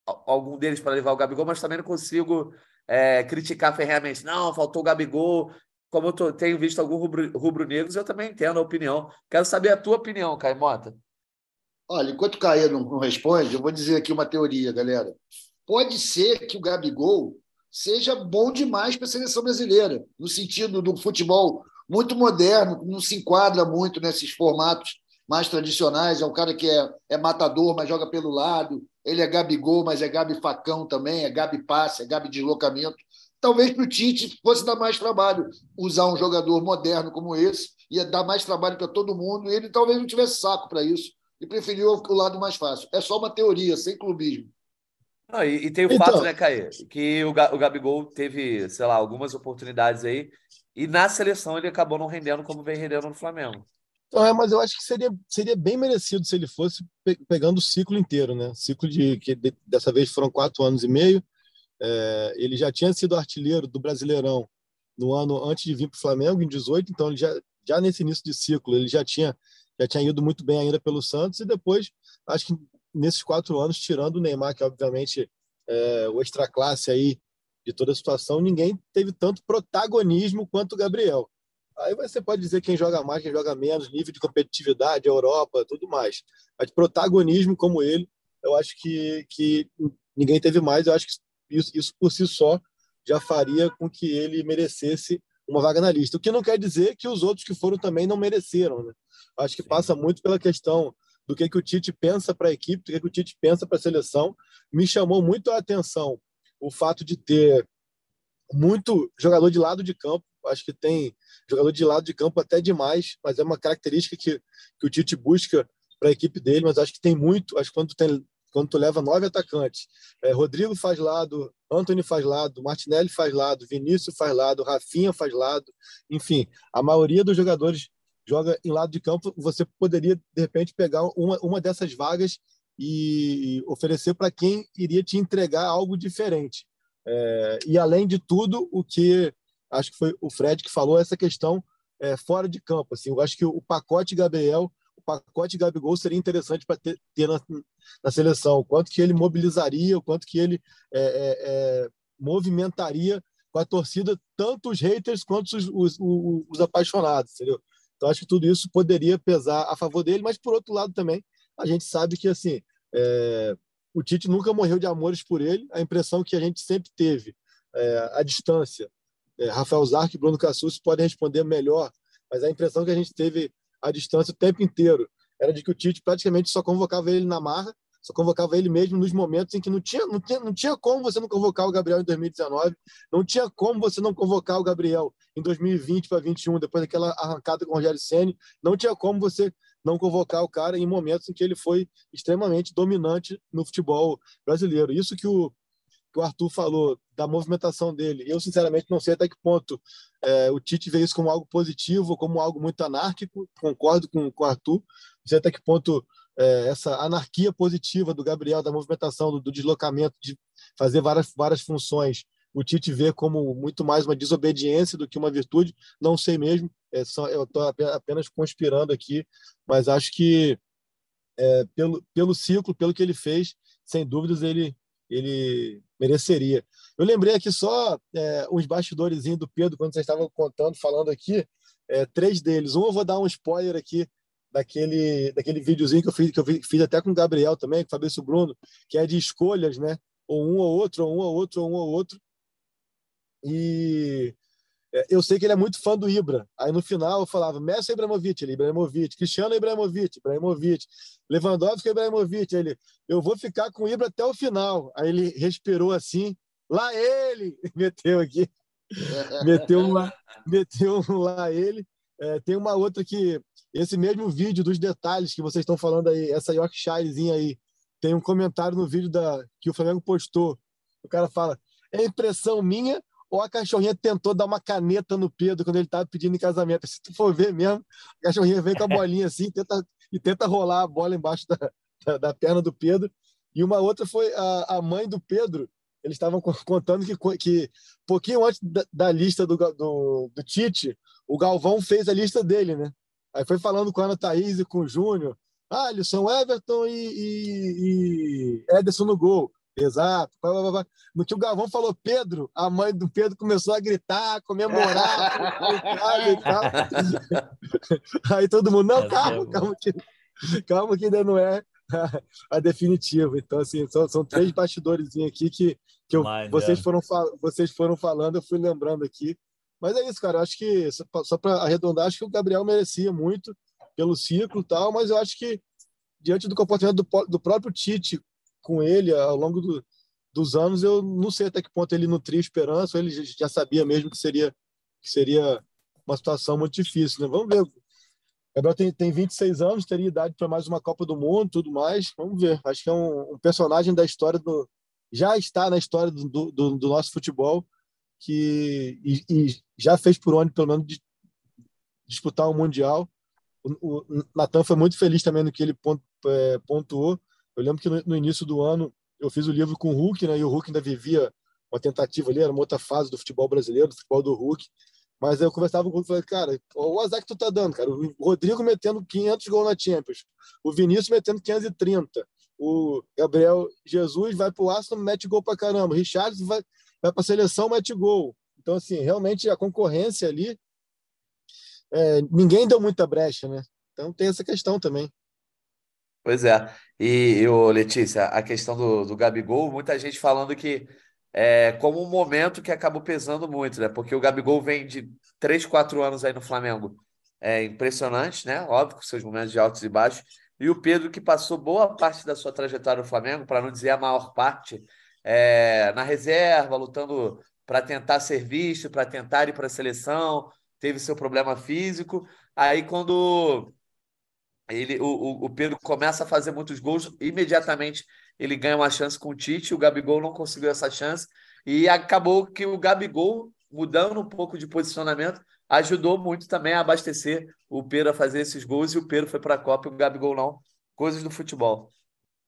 algum deles para levar o Gabigol, mas também não consigo é, criticar ferreamente. Não, faltou o Gabigol. Como eu tenho visto alguns rubro-negros, eu também entendo a opinião. Quero saber a tua opinião, Caimota.
Olha, enquanto o Caio não, não responde, eu vou dizer aqui uma teoria, galera. Pode ser que o Gabigol seja bom demais para a seleção brasileira, no sentido do futebol muito moderno, não se enquadra muito nesses formatos mais tradicionais. É um cara que é, é matador, mas joga pelo lado. Ele é Gabigol, mas é Gabi Facão também, é Gabi Passe, é Gabi Deslocamento. Talvez para o Tite fosse dar mais trabalho usar um jogador moderno como esse, ia dar mais trabalho para todo mundo, e ele talvez não tivesse saco para isso e preferiu o lado mais fácil. É só uma teoria, sem clubismo.
Não, e, e, tem o então... fato, né, Caê, que o, o Gabigol teve, sei lá, algumas oportunidades aí, e na seleção ele acabou não rendendo como vem rendendo no Flamengo.
Então, é, mas eu acho que seria, seria bem merecido se ele fosse pe pegando o ciclo inteiro, né? Ciclo de que de, dessa vez foram quatro anos e meio. É, ele já tinha sido artilheiro do Brasileirão no ano antes de vir para o Flamengo, em 18, então ele já, já nesse início de ciclo ele já tinha já tinha ido muito bem ainda pelo Santos e depois acho que nesses quatro anos, tirando o Neymar, que obviamente é o extra classe aí de toda a situação, ninguém teve tanto protagonismo quanto o Gabriel. Aí você pode dizer quem joga mais, quem joga menos, nível de competitividade, Europa, tudo mais. Mas protagonismo como ele, eu acho que, que ninguém teve mais. Eu acho que isso, isso por si só já faria com que ele merecesse uma vaga na lista. O que não quer dizer que os outros que foram também não mereceram. Né? Acho que passa muito pela questão do que, que o Tite pensa para a equipe, do que, que o Tite pensa para a seleção. Me chamou muito a atenção o fato de ter muito jogador de lado de campo. Acho que tem jogador de lado de campo até demais, mas é uma característica que, que o Tite busca para a equipe dele. Mas acho que tem muito. Acho que quando tem, quando tu leva nove atacantes, é, Rodrigo faz lado, Anthony faz lado, Martinelli faz lado, Vinícius faz lado, Rafinha faz lado. Enfim, a maioria dos jogadores joga em lado de campo, você poderia, de repente, pegar uma, uma dessas vagas e oferecer para quem iria te entregar algo diferente. É, e, além de tudo, o que acho que foi o Fred que falou, essa questão é, fora de campo. Assim, eu acho que o pacote Gabriel, pacote Gabigol seria interessante para ter, ter na, na, seleção. O quanto que ele mobilizaria, o quanto que ele é, é, é movimentaria com a torcida, tanto os haters quanto os, os, os, os apaixonados, entendeu? Então, acho que tudo isso poderia pesar a favor dele, mas, por outro lado, também, a gente sabe que assim é, o Tite nunca morreu de amores por ele. A impressão que a gente sempre teve, é, à distância, é, Rafael Zarco e Bruno Cassus podem responder melhor, mas a impressão que a gente teve à distância o tempo inteiro era de que o Tite praticamente só convocava ele na marra só convocava ele mesmo nos momentos em que não tinha, não tinha, não tinha como você não convocar o Gabriel em 2019, não tinha como você não convocar o Gabriel em 2020 para 2021, depois daquela arrancada com o Rogério Ceni, não tinha como você não convocar o cara em momentos em que ele foi extremamente dominante no futebol brasileiro. Isso que o, que o Arthur falou da movimentação dele, eu sinceramente não sei até que ponto é, o Tite vê isso como algo positivo, como algo muito anárquico, concordo com, com o Arthur, não sei até que ponto é, essa anarquia positiva do Gabriel, da movimentação, do, do, deslocamento, de fazer várias, várias funções, o Tite vê como muito mais uma desobediência do que uma virtude, não sei mesmo, é só, eu estou apenas conspirando aqui, mas acho que é, pelo, pelo ciclo, pelo que ele fez, sem dúvidas ele, ele mereceria. Eu lembrei aqui só é, uns bastidores do Pedro, quando vocês estavam contando, falando aqui, é, três deles. Um eu vou dar um spoiler aqui, daquele, daquele videozinho que eu fiz, que eu fiz até com o Gabriel também, com o Fabrício Bruno, que é de escolhas, né? Ou um ou outro, ou um ou outro, ou um ou outro. E eu sei que ele é muito fã do Ibra. Aí no final eu falava Messi Ibrahimovic, ele Ibrahimovic, Cristiano Ibrahimovic, Ibrahimovic, Lewandowski Ibrahimovic, ele eu vou ficar com o Ibra até o final. Aí ele respirou assim, lá ele, [laughs] meteu aqui. [laughs] meteu um lá, meteu um lá ele. É, tem uma outra que esse mesmo vídeo dos detalhes que vocês estão falando aí, essa Yorkshirezinha aí, tem um comentário no vídeo da, que o Flamengo postou. O cara fala: é impressão minha ou a cachorrinha tentou dar uma caneta no Pedro quando ele estava pedindo em casamento. Se tu for ver mesmo, a cachorrinha vem com a bolinha assim tenta, e tenta rolar a bola embaixo da, da, da perna do Pedro. E uma outra foi a, a mãe do Pedro. Eles estavam contando que, que pouquinho antes da, da lista do, do, do, Tite, o Galvão fez a lista dele, né? Aí foi falando com a Ana Thaís e com o Júnior. Ah, Alisson, Everton e, e, e Ederson no gol. Exato. No que o Galvão falou Pedro, a mãe do Pedro começou a gritar, comemorar, e tal. [laughs] Aí todo mundo, não, calma, calma que, calma que ainda não é a definitiva. Então, assim, são, são três bastidores aqui que, que eu, vocês, foram, vocês foram falando, eu fui lembrando aqui. Mas é isso, cara. Eu acho que, só para arredondar, acho que o Gabriel merecia muito pelo ciclo e tal, mas eu acho que, diante do comportamento do, do próprio Tite com ele ao longo do, dos anos, eu não sei até que ponto ele nutria esperança, ou ele já sabia mesmo que seria, que seria uma situação muito difícil. Né? Vamos ver. Gabriel tem, tem 26 anos, teria idade para mais uma Copa do Mundo, tudo mais. Vamos ver. Acho que é um, um personagem da história do. Já está na história do, do, do nosso futebol que e, e, já fez por onde, pelo menos, de, disputar um Mundial. O, o Natan foi muito feliz também no que ele é, pontuou. Eu lembro que no, no, início do ano eu fiz o livro com o Hulk, né? E o Hulk ainda vivia uma tentativa ali, era uma outra fase do futebol brasileiro, do futebol do Hulk. Mas eu conversava com o Hulk e falei, cara, o azar que tu tá dando, cara. O Rodrigo metendo 500 gols na Champions, o Vinícius metendo 530, o Gabriel Jesus vai pro Arsenal, mete gol pra caramba, o Richard vai, vai pra seleção, mete gol. Então, assim, realmente a concorrência ali, é, ninguém deu muita brecha, né? Então tem essa questão também.
Pois é. E, eu, Letícia, a questão do, do Gabigol, muita gente falando que é como um momento que acabou pesando muito, né? Porque o Gabigol vem de 3, 4 anos aí no Flamengo. É impressionante, né? Óbvio, com seus momentos de altos e baixos. E o Pedro, que passou boa parte da sua trajetória no Flamengo, para não dizer a maior parte, é, na reserva, lutando para tentar ser visto, para tentar ir para a seleção, teve seu problema físico. Aí, quando ele, o, o Pedro começa a fazer muitos gols, imediatamente ele ganha uma chance com o Tite, o Gabigol não conseguiu essa chance, e acabou que o Gabigol, mudando um pouco de posicionamento, ajudou muito também a abastecer o Pedro a fazer esses gols, e o Pedro foi para a Copa e o Gabigol não. Coisas do futebol.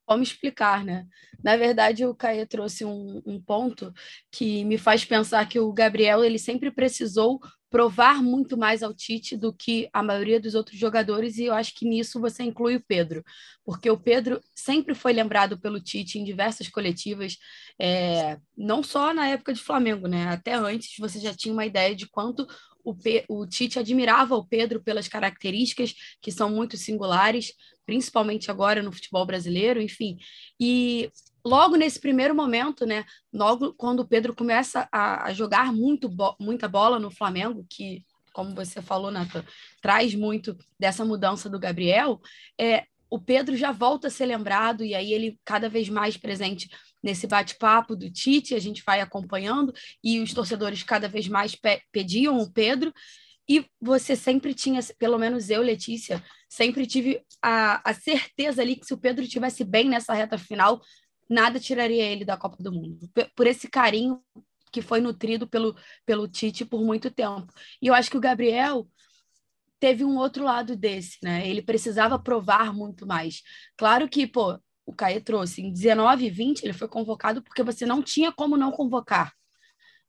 Como explicar, né? Na verdade, o Caio trouxe um, um ponto que me faz pensar que o Gabriel ele sempre precisou provar muito mais ao Tite do que a maioria dos outros jogadores, e eu acho que nisso você inclui o Pedro, porque o Pedro sempre foi lembrado pelo Tite em diversas coletivas, é, não só na época de Flamengo, né? Até antes você já tinha uma ideia de quanto o, P, o Tite admirava o Pedro pelas características que são muito singulares, principalmente agora no futebol brasileiro, enfim. E logo nesse primeiro momento, né, logo quando o Pedro começa a, a jogar muito bo muita bola no Flamengo, que, como você falou, Nathan, traz muito dessa mudança do Gabriel, é, o Pedro já volta a ser lembrado e aí ele cada vez mais presente nesse bate-papo do Tite, a gente vai acompanhando e os torcedores cada vez mais pe pediam o Pedro. E você sempre tinha, pelo menos eu, Letícia, sempre tive a, a certeza ali que se o Pedro tivesse bem nessa reta final, nada tiraria ele da Copa do Mundo. Por esse carinho que foi nutrido pelo, pelo Tite por muito tempo. E eu acho que o Gabriel teve um outro lado desse, né? Ele precisava provar muito mais. Claro que, pô, o Caê trouxe em 19 e 20, ele foi convocado porque você não tinha como não convocar.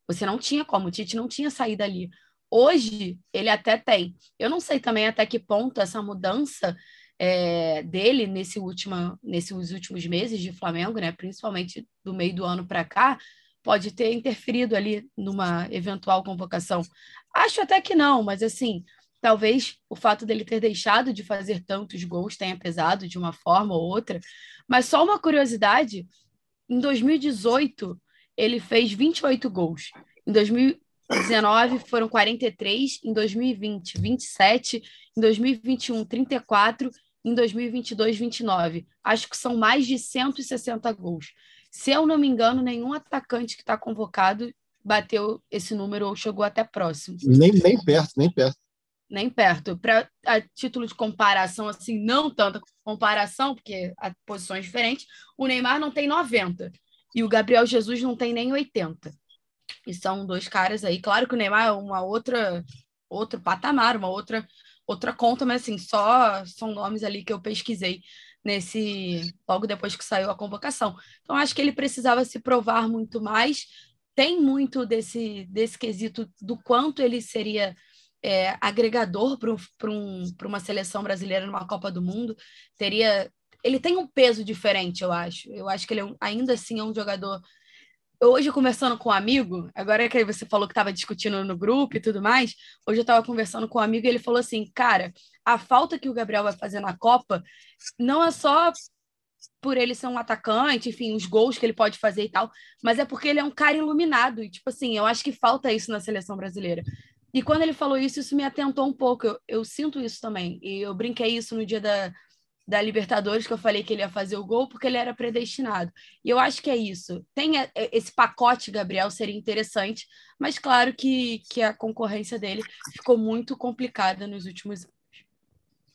Você não tinha como, o Tite não tinha saído ali. Hoje, ele até tem. Eu não sei também até que ponto essa mudança é, dele nesse última, nesses últimos meses de Flamengo, né, principalmente do meio do ano para cá, pode ter interferido ali numa eventual convocação. Acho até que não, mas assim, talvez o fato dele ter deixado de fazer tantos gols tenha pesado de uma forma ou outra. Mas só uma curiosidade: em 2018, ele fez 28 gols. Em 2019 foram 43, em 2020, 27, em 2021, 34 em 2022, 29. Acho que são mais de 160 gols. Se eu não me engano, nenhum atacante que está convocado bateu esse número ou chegou até próximo.
Nem, nem perto, nem perto.
Nem perto. Para a título de comparação, assim, não tanta comparação, porque há posições diferentes, o Neymar não tem 90 e o Gabriel Jesus não tem nem 80. E são dois caras aí. Claro que o Neymar é uma outra, outro patamar, uma outra, outra conta, mas assim, só são nomes ali que eu pesquisei nesse logo depois que saiu a convocação. Então acho que ele precisava se provar muito mais. Tem muito desse desse quesito do quanto ele seria é, agregador para um, uma seleção brasileira numa Copa do Mundo. Teria ele tem um peso diferente, eu acho. Eu acho que ele é um, ainda assim é um jogador hoje conversando com um amigo, agora que você falou que estava discutindo no grupo e tudo mais, hoje eu estava conversando com um amigo e ele falou assim, cara, a falta que o Gabriel vai fazer na Copa não é só por ele ser um atacante, enfim, os gols que ele pode fazer e tal, mas é porque ele é um cara iluminado e tipo assim, eu acho que falta isso na seleção brasileira. E quando ele falou isso, isso me atentou um pouco. Eu, eu sinto isso também. E eu brinquei isso no dia da, da Libertadores, que eu falei que ele ia fazer o gol porque ele era predestinado. E eu acho que é isso. Tem esse pacote, Gabriel, seria interessante, mas claro que, que a concorrência dele ficou muito complicada nos últimos anos.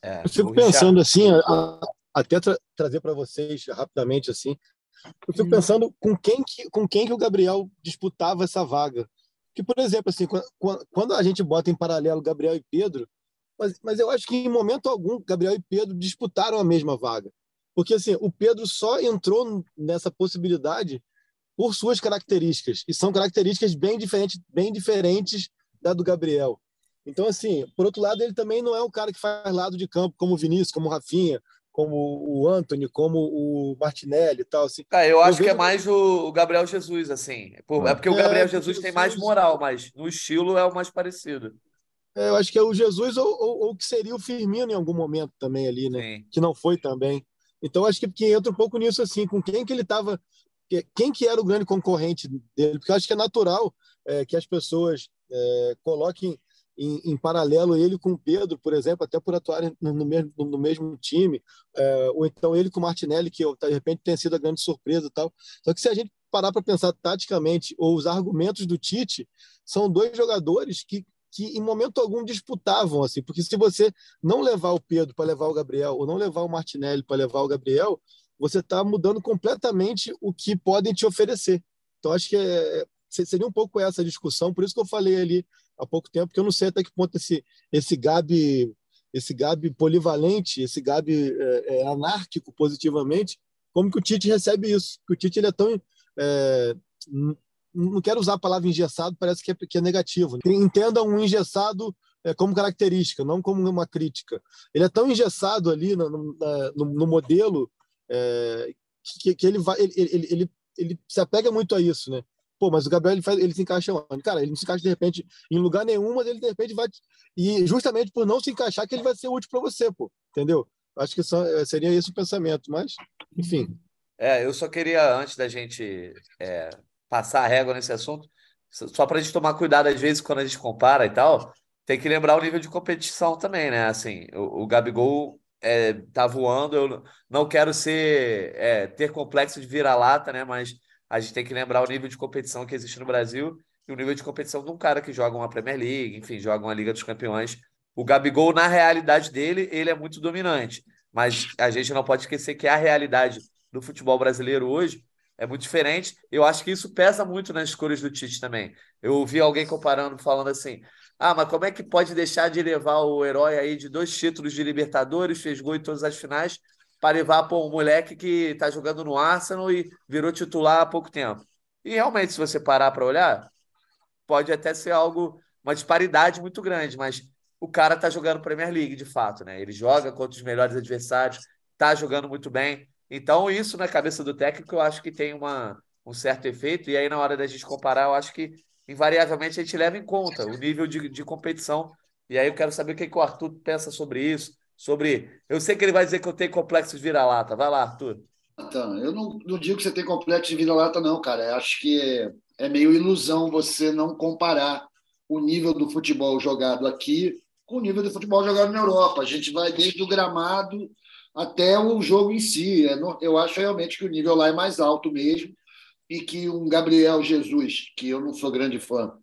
É, eu fico pensando assim, a, até tra trazer para vocês rapidamente assim, eu fico hum. pensando com quem que, com quem que o Gabriel disputava essa vaga. Que, por exemplo, assim, quando, quando a gente bota em paralelo Gabriel e Pedro, mas, mas eu acho que em momento algum Gabriel e Pedro disputaram a mesma vaga. Porque assim, o Pedro só entrou nessa possibilidade por suas características, e são características bem diferentes, bem diferentes da do Gabriel. Então, assim, por outro lado, ele também não é um cara que faz lado de campo como o Vinícius, como o Rafinha, como o Anthony, como o Martinelli e tal. Assim.
Ah, eu acho eu que é mais o Gabriel Jesus, assim. É porque o é, Gabriel é, Jesus tem mais moral, mas no estilo é o mais parecido.
É, eu acho que é o Jesus ou, ou, ou, que seria o Firmino em algum momento também ali, né? Sim. Que não foi também. Então acho que, que entra um pouco nisso assim, com quem que ele estava, quem que era o grande concorrente dele, porque eu acho que é natural é, que as pessoas é, coloquem em, em, paralelo ele com o Pedro, por exemplo, até por atuarem no, no, mesmo, no mesmo time, é, ou então ele com o Martinelli, que de repente tem sido a grande surpresa e tal. Só que se a gente parar para pensar taticamente, ou os argumentos do Tite, são dois jogadores que que em momento algum disputavam, assim, porque se você não levar o Pedro para levar o Gabriel, ou não levar o Martinelli para levar o Gabriel, você está mudando completamente o que podem te oferecer. Então, acho que é, seria um pouco essa discussão, por isso que eu falei ali há pouco tempo, que eu não sei até que ponto esse, esse Gabi esse Gabi polivalente, esse Gabi é, é, anárquico positivamente, como que o Tite recebe isso? Que o Tite ele é tão é, não quero usar a palavra engessado, parece que é, que é negativo. Entenda um engessado é, como característica, não como uma crítica. Ele é tão engessado ali no, no, no modelo é, que, que, ele vai, ele, ele, ele, ele, se apega muito a isso, né? Pô, mas o Gabriel ele, faz, ele se encaixa onde? Cara, ele não se encaixa de repente em lugar nenhum, mas ele de repente vai. E justamente por não se encaixar, que ele vai ser útil para você, pô. Entendeu? Acho que só, é, seria esse o pensamento, mas, enfim.
É, eu só queria, antes da gente é, passar a régua nesse assunto, só para a gente tomar cuidado, às vezes, quando a gente compara e tal, tem que lembrar o nível de competição também, né? Assim, o, o Gabigol é, tá voando, eu não quero ser é, ter complexo de vira-lata, né? Mas a gente tem que lembrar o nível de competição que existe no Brasil e o nível de competição de um cara que joga uma Premier League, enfim, joga uma Liga dos Campeões. O Gabigol, na realidade dele, ele é muito dominante. Mas a gente não pode esquecer que a realidade do futebol brasileiro hoje é muito diferente. Eu acho que isso pesa muito nas escolhas do Tite também. Eu ouvi alguém comparando, falando assim: ah, mas como é que pode deixar de levar o herói aí de dois títulos de Libertadores, fez gol em todas as finais, para levar para um moleque que está jogando no Arsenal e virou titular há pouco tempo? E realmente, se você parar para olhar, pode até ser algo, uma disparidade muito grande, mas o cara está jogando Premier League de fato, né? Ele joga contra os melhores adversários, está jogando muito bem. Então, isso na cabeça do técnico, eu acho que tem uma, um certo efeito, e aí na hora da gente comparar, eu acho que invariavelmente a gente leva em conta o nível de, de competição. E aí eu quero saber o que, que o Arthur pensa sobre isso. Sobre. Eu sei que ele vai dizer que eu tenho complexo de vira-lata. Vai lá, Arthur.
Então, eu não, não digo que você tem complexo de vira-lata, não, cara. Eu acho que é, meio ilusão você não comparar o nível do futebol jogado aqui com o nível do futebol jogado na Europa. A gente vai desde o gramado até o jogo em si. É eu acho realmente que o nível lá é mais alto mesmo e que um Gabriel Jesus, que eu não sou grande fã,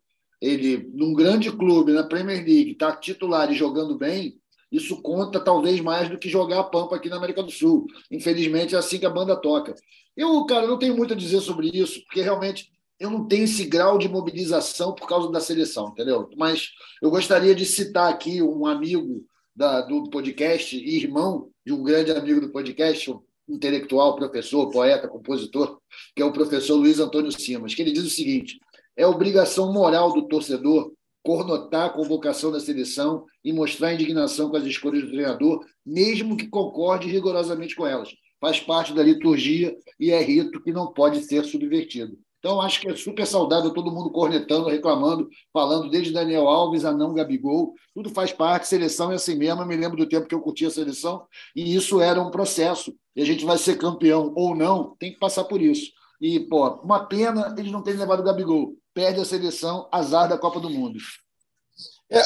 ele num grande clube na Premier League está titular e jogando bem, isso conta talvez mais do que jogar a pampa aqui na América do Sul. Infelizmente é assim que a banda toca. Eu, cara, não tenho muito a dizer sobre isso, porque realmente eu não tenho esse grau de mobilização por causa da seleção, entendeu? Mas eu gostaria de citar aqui um amigo da, do podcast e irmão de um grande amigo do podcast, um intelectual, professor, poeta, compositor, que é o professor Luiz Antônio Simas, que ele diz o seguinte: é obrigação moral do torcedor cornotar a convocação da seleção e mostrar indignação com as escolhas do treinador, mesmo que concorde rigorosamente com elas. Faz parte da liturgia e é rito que não pode ser subvertido. Então, acho que é super saudável todo mundo cornetando, reclamando, falando desde Daniel Alves a não Gabigol. Tudo faz parte, seleção é assim mesmo. Eu me lembro do tempo que eu curtia a seleção e isso era um processo. E a gente vai ser campeão ou não, tem que passar por isso. E, pô, uma pena eles não terem levado o Gabigol. Perde a seleção, azar da Copa do Mundo.
É,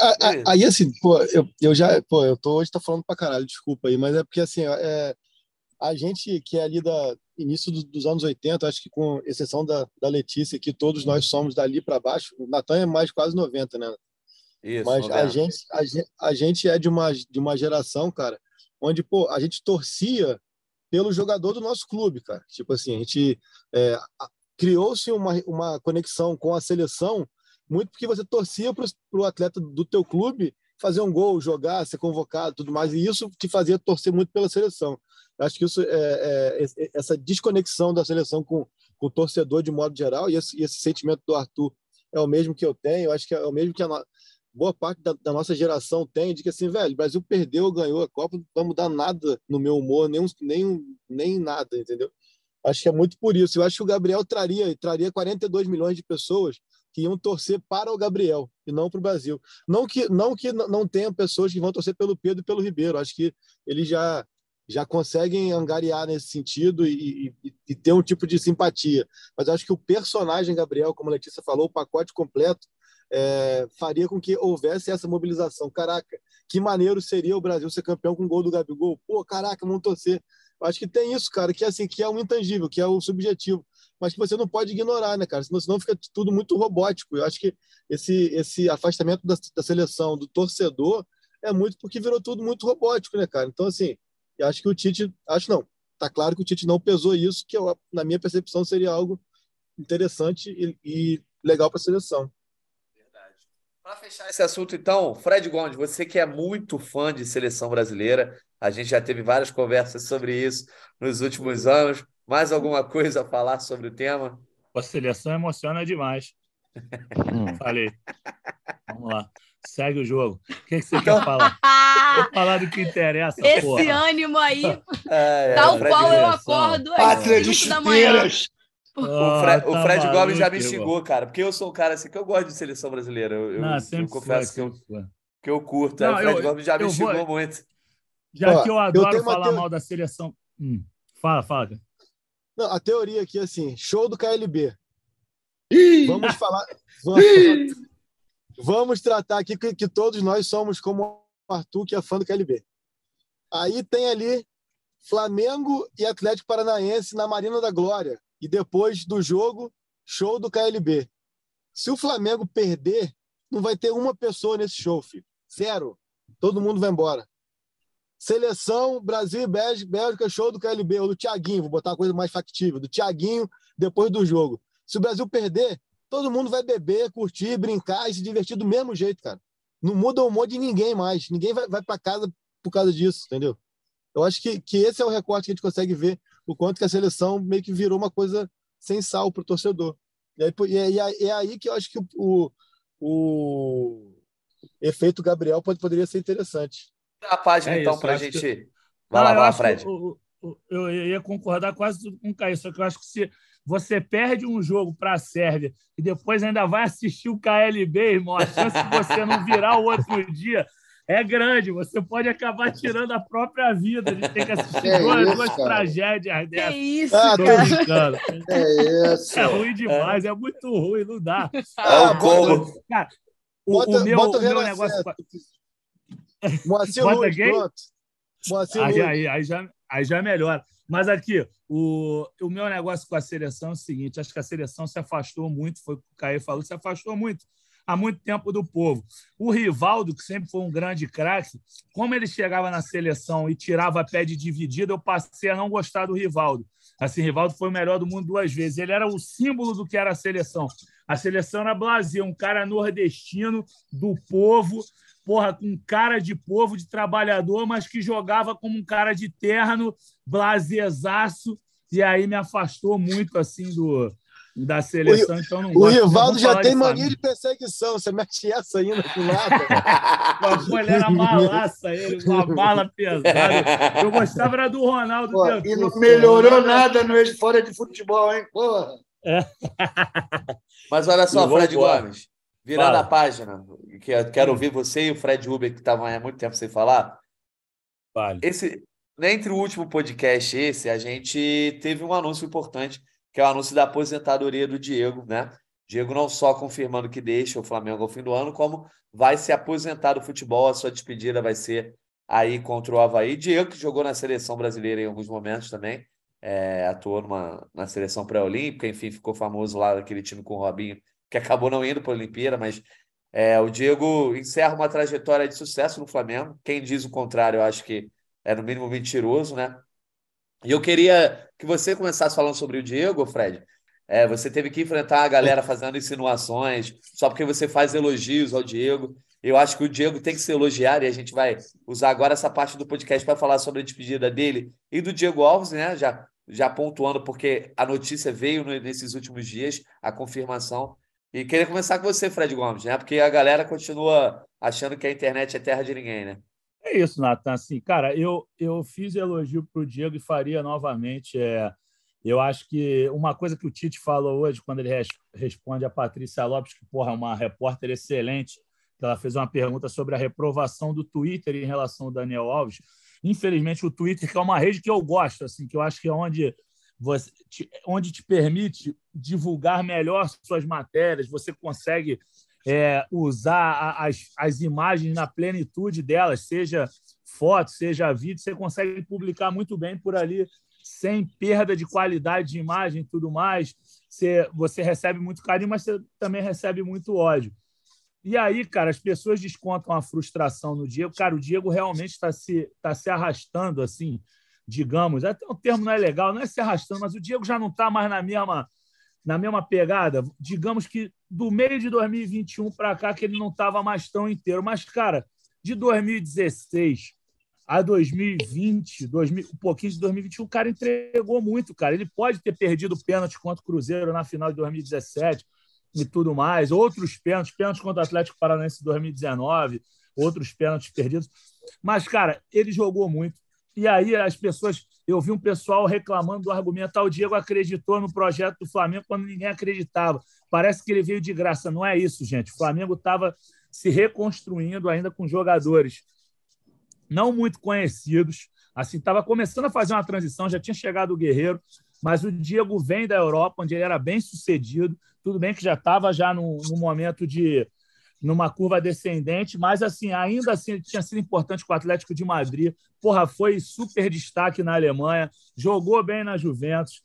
aí, assim, pô, eu, eu já, pô, eu tô hoje tá falando pra caralho, desculpa aí, mas é porque, assim, é, a gente que é ali da início do, dos anos 80, acho que com exceção da, da Letícia, que todos nós somos dali para baixo, o Natan é mais quase 90, né? Isso, Mas a gente, a gente, a gente é de uma, de uma geração, cara, onde pô, a gente torcia pelo jogador do nosso clube, cara. Tipo assim, a gente é, criou-se uma, uma conexão com a seleção muito porque você torcia para o atleta do teu clube fazer um gol, jogar, ser convocado, tudo mais, e isso te fazia torcer muito pela seleção. Acho que isso é, é, essa desconexão da seleção com, com o torcedor de modo geral e esse, esse, sentimento do Arthur é o mesmo que eu tenho. Eu acho que é o mesmo que a boa parte da, da, nossa geração tem, de que assim, velho, o Brasil perdeu, ganhou a Copa, não vai mudar nada no meu humor, nem, nem, nem nada, entendeu? Acho que é muito por isso. Eu acho que o Gabriel traria, traria 42 milhões de pessoas que iam torcer para o Gabriel e não para o Brasil. Não que não que não tenham pessoas que vão torcer pelo Pedro e pelo Ribeiro. Acho que ele já já conseguem angariar nesse sentido e, e, e, ter um tipo de simpatia. Mas acho que o personagem Gabriel, como a Letícia falou, o pacote completo, é, faria com que houvesse essa mobilização. Caraca, que maneiro seria o Brasil ser campeão com o gol do Gabigol. Pô, caraca, vamos torcer. Acho que tem isso, cara, que é assim, que é um intangível, que é o subjetivo, mas que você não pode ignorar, né, cara? Senão, senão fica tudo muito robótico. Eu acho que esse, esse afastamento da, da seleção, do torcedor, é muito porque virou tudo muito robótico, né, cara? Então, assim, e acho que o Tite, acho não, tá claro que o Tite não pesou isso, que eu, na minha percepção seria algo interessante e, e legal para a seleção.
Verdade. Para fechar esse assunto, então, Fred Gomes, você que é muito fã de seleção brasileira, a gente já teve várias conversas sobre isso nos últimos anos. Mais alguma coisa a falar sobre o tema?
A seleção emociona demais. [laughs] Falei. Vamos lá. Segue o jogo. O que, que você quer falar? [laughs] Vou falar do que interessa.
Esse
porra.
ânimo aí, [laughs] é, é, tal qual eu acordo
Pátria de chuteiras.
O, Fre o, Fred tá Gomes já me xingou, cara, porque eu sou um cara assim que eu gosto de seleção brasileira. Eu, Não, eu, eu confesso foi, que, eu, que eu curto. Não, o Fred eu, Gomes já me xingou vou... muito.
Já Ó, que eu adoro falar mal da seleção. Hum, fala, fala.
Não, a teoria aqui é assim: show do KLB. Ih! Vamos falar. Vamos, [laughs] vamos tratar aqui que, que todos nós somos como o Arthur, que é fã do KLB. Aí tem ali Flamengo e Atlético Paranaense na Marina da Glória. E depois do jogo, show do KLB. Se o Flamengo perder, não vai ter uma pessoa nesse show, filho. Zero. Todo mundo vai embora. Seleção, Brasil e Bélgica, show do KLB, ou do Thiaguinho, vou botar uma coisa mais factível, do Thiaguinho depois do jogo. Se o Brasil perder, todo mundo vai beber, curtir, brincar e se divertir do mesmo jeito, cara. Não muda o humor de ninguém mais. Ninguém vai, vai para casa por causa disso, entendeu? Eu acho que, que esse é o recorte que a gente consegue ver o quanto que a seleção meio que virou uma coisa sem sal para o torcedor. E, aí, e, é, é aí que eu acho que o, o efeito Gabriel pode, poderia ser interessante.
A página, é então, para a gente. Que... Vai lá, vai lá, Fred.
Eu, eu, eu, ia concordar quase tudo com o Caio, só que eu acho que se você perde um jogo para a Sérvia e depois ainda vai assistir o KLB, irmão, a chance de você não virar o outro dia é grande. Você pode acabar tirando a própria vida. A gente tem que assistir é duas, isso, duas tragédias
dessas. Que isso, ah, cara. [laughs]
É isso. É ruim demais, é, é muito ruim, não dá.
Ah, bom. Cara,
o, bota, o meu, o meu negócio.
Moacir Luiz, pronto.
Moacir aí, aí, aí, já, aí já melhora. Mas aqui, o, o meu negócio com a seleção é o seguinte: acho que a seleção se afastou muito, foi o que o Caio falou, se afastou muito. há muito tempo do povo. O Rivaldo, que sempre foi um grande craque, como ele chegava na seleção e tirava pé de dividida, eu passei a não gostar do Rivaldo. Assim, Rivaldo foi o melhor do mundo duas vezes. Ele era o símbolo do que era a seleção. A seleção era Brasil, um cara nordestino do povo, porra, com cara de povo, de trabalhador, mas que jogava como um cara de terno, blazezaço, e aí me afastou muito assim do, da seleção,
o,
então não
O Rivaldo já tem de mania de perseguição, você mete essa ainda com nada.
Mas, ele era malaça, ele, uma bala pesada. Eu gostava era do Ronaldo. Pô,
e não melhorou nada no fora de futebol, hein? Porra. É.
Mas olha só, Fred Gomes, virando Fala. a página, que eu quero ouvir você e o Fred Uber, que estavam há muito tempo sem falar.
Vale.
Esse, entre o último podcast e esse, a gente teve um anúncio importante que é o anúncio da aposentadoria do Diego, né? Diego não só confirmando que deixa o Flamengo ao fim do ano, como vai se aposentar do futebol, a sua despedida vai ser aí contra o Havaí. Diego, que jogou na seleção brasileira em alguns momentos também, é, atuou numa, na seleção pré-olímpica, enfim, ficou famoso lá naquele time com o Robinho, que acabou não indo para a Olimpíada, mas é, o Diego encerra uma trajetória de sucesso no Flamengo. Quem diz o contrário, eu acho que é no mínimo mentiroso, né? E eu queria que você começasse falando sobre o Diego, Fred. É, você teve que enfrentar a galera fazendo insinuações, só porque você faz elogios ao Diego. Eu acho que o Diego tem que se elogiar e a gente vai usar agora essa parte do podcast para falar sobre a despedida dele e do Diego Alves, né? Já, já pontuando, porque a notícia veio nesses últimos dias, a confirmação. E queria começar com você, Fred Gomes, né? Porque a galera continua achando que a internet é terra de ninguém, né?
É isso, Nathan. Assim, cara, eu, eu fiz elogio para o Diego e faria novamente. É, eu acho que uma coisa que o Tite falou hoje, quando ele res, responde a Patrícia Lopes, que porra, é uma repórter excelente, que ela fez uma pergunta sobre a reprovação do Twitter em relação ao Daniel Alves. Infelizmente, o Twitter, que é uma rede que eu gosto, assim, que eu acho que é onde você, te, onde te permite divulgar melhor suas matérias, você consegue é, usar as, as imagens na plenitude delas, seja foto, seja vídeo, você consegue publicar muito bem por ali, sem perda de qualidade de imagem e tudo mais. Você, você recebe muito carinho, mas você também recebe muito ódio. E aí, cara, as pessoas descontam a frustração no Diego. Cara, o Diego realmente está se, tá se arrastando, assim, digamos. Até o termo não é legal, não é se arrastando, mas o Diego já não está mais na mesma na mesma pegada, digamos que do meio de 2021 para cá que ele não estava mais tão inteiro. Mas, cara, de 2016 a 2020, 2000, um pouquinho de 2021, o cara entregou muito, cara. Ele pode ter perdido pênalti contra o Cruzeiro na final de 2017 e tudo mais, outros pênaltis, pênaltis contra o Atlético Paranaense em 2019, outros pênaltis perdidos. Mas, cara, ele jogou muito. E aí as pessoas eu vi um pessoal reclamando do argumento, ah, o Diego acreditou no projeto do Flamengo quando ninguém acreditava. Parece que ele veio de graça. Não é isso, gente. O Flamengo estava se reconstruindo ainda com jogadores não muito conhecidos. Assim, estava começando a fazer uma transição, já tinha chegado o Guerreiro, mas o Diego vem da Europa, onde ele era bem sucedido. Tudo bem que já estava já no, no momento de numa curva descendente, mas assim, ainda assim tinha sido importante com o Atlético de Madrid. Porra, foi super destaque na Alemanha, jogou bem na Juventus.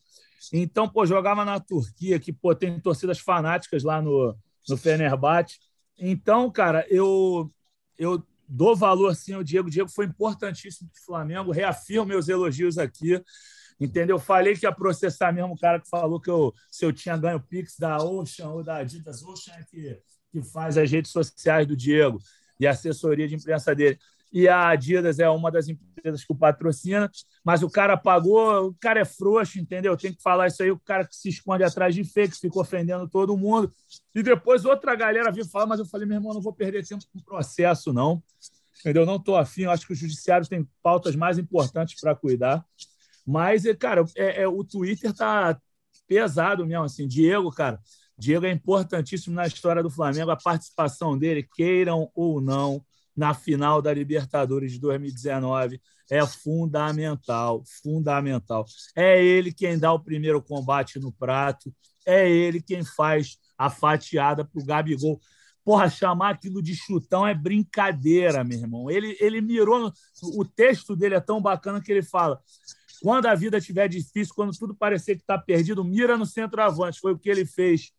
Então, pô, jogava na Turquia, que pô, tem torcidas fanáticas lá no, no Fenerbahçe. Então, cara, eu eu dou valor sim ao Diego. O Diego foi importantíssimo para o Flamengo. Reafirmo meus elogios aqui. Entendeu? Falei que ia processar mesmo o cara que falou que eu, se eu tinha ganho Pix da Ocean ou da Adidas Ocean, é que que faz as redes sociais do Diego e a assessoria de imprensa dele. E a Adidas é uma das empresas que o patrocina, mas o cara pagou, o cara é frouxo, entendeu? Tem que falar isso aí, o cara que se esconde atrás de fake, fica ofendendo todo mundo. E depois outra galera veio falar, mas eu falei, meu irmão, não vou perder tempo com processo, não. Entendeu? Não estou afim, acho que o judiciário tem pautas mais importantes para cuidar. Mas, cara, é, é, o Twitter tá pesado mesmo, assim. Diego, cara, Diego é importantíssimo na história do Flamengo, a participação dele, queiram ou não, na final da Libertadores de 2019 é fundamental, fundamental. É ele quem dá o primeiro combate no prato, é ele quem faz a fatiada para o Gabigol. Porra, chamar aquilo de chutão é brincadeira, meu irmão. Ele, ele mirou. No... O texto dele é tão bacana que ele fala: quando a vida estiver difícil, quando tudo parecer que está perdido, mira no centroavante. Foi o que ele fez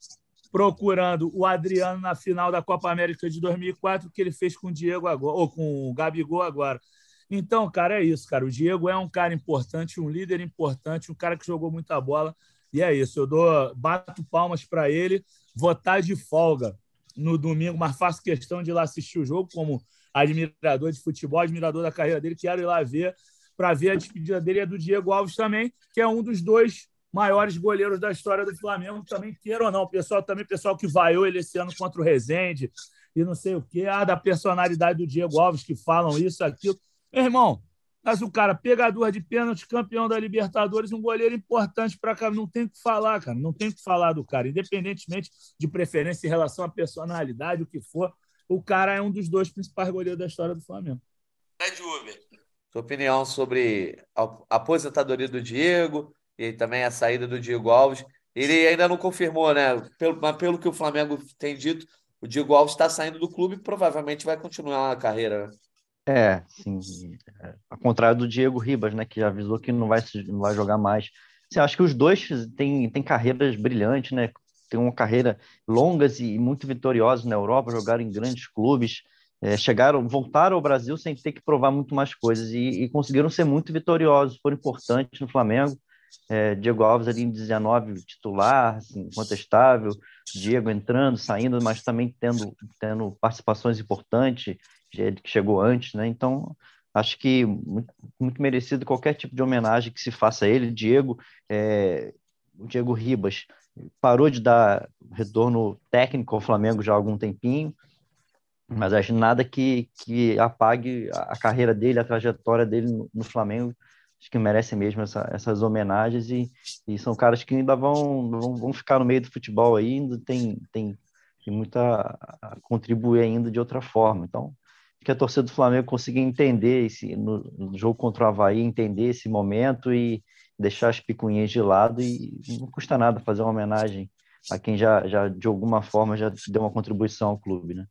procurando o Adriano na final da Copa América de 2004, que ele fez com o Diego agora, ou com o Gabigol agora. Então, cara, é isso, cara. O Diego é um cara importante, um líder importante, um cara que jogou muita bola. E é isso. Eu dou, bato palmas para ele. Votar de folga no domingo, mas faço questão de ir lá assistir o jogo como admirador de futebol, admirador da carreira dele. Quero ir lá ver para ver a despedida dele é do Diego Alves também, que é um dos dois maiores goleiros da história do Flamengo, também queira ou não. Pessoal também, pessoal que vaiou ele esse ano contra o Rezende e não sei o quê, ah, da personalidade do Diego Alves que falam isso, aquilo. Meu irmão, mas o cara, pegador de pênalti, campeão da Libertadores, um goleiro importante para cá. Não tem o que falar, cara. Não tem o que falar do cara. Independentemente de preferência em relação à personalidade, o que for, o cara é um dos dois principais goleiros da história do Flamengo.
Ed Uber, sua opinião sobre a aposentadoria do Diego e também a saída do Diego Alves. Ele ainda não confirmou, né? Pelo, mas pelo que o Flamengo tem dito, o Diego Alves está saindo do clube e provavelmente vai continuar a carreira. Né?
É, sim. Ao contrário do Diego Ribas, né, que já avisou que não vai, não vai jogar mais. Assim, acho que os dois têm, têm carreiras brilhantes, né? Tem uma carreira longas e muito vitoriosas na Europa, jogaram em grandes clubes, é, chegaram, voltaram ao Brasil sem ter que provar muito mais coisas e, e conseguiram ser muito vitoriosos, foram importantes no Flamengo. É, Diego Alves ali em 19 titular, assim, Diego entrando, saindo, mas também tendo, tendo participações importantes, ele que chegou antes, né? Então, acho que muito, muito, merecido qualquer tipo de homenagem que se faça a ele. Diego, é, Diego Ribas parou de dar retorno técnico ao Flamengo já há algum tempinho, mas acho nada que, que apague a carreira dele, a trajetória dele no, no Flamengo. Acho que merece mesmo essa, essas homenagens e, e, são caras que ainda vão, vão, vão ficar no meio do futebol aí, ainda tem, tem, tem muito a, a contribuir ainda de outra forma. Então, que a torcida do Flamengo consiga entender esse, no, no, jogo contra o Havaí, entender esse momento e deixar as picuinhas de lado e não custa nada fazer uma homenagem a quem já, já de alguma forma já deu uma contribuição ao clube, né?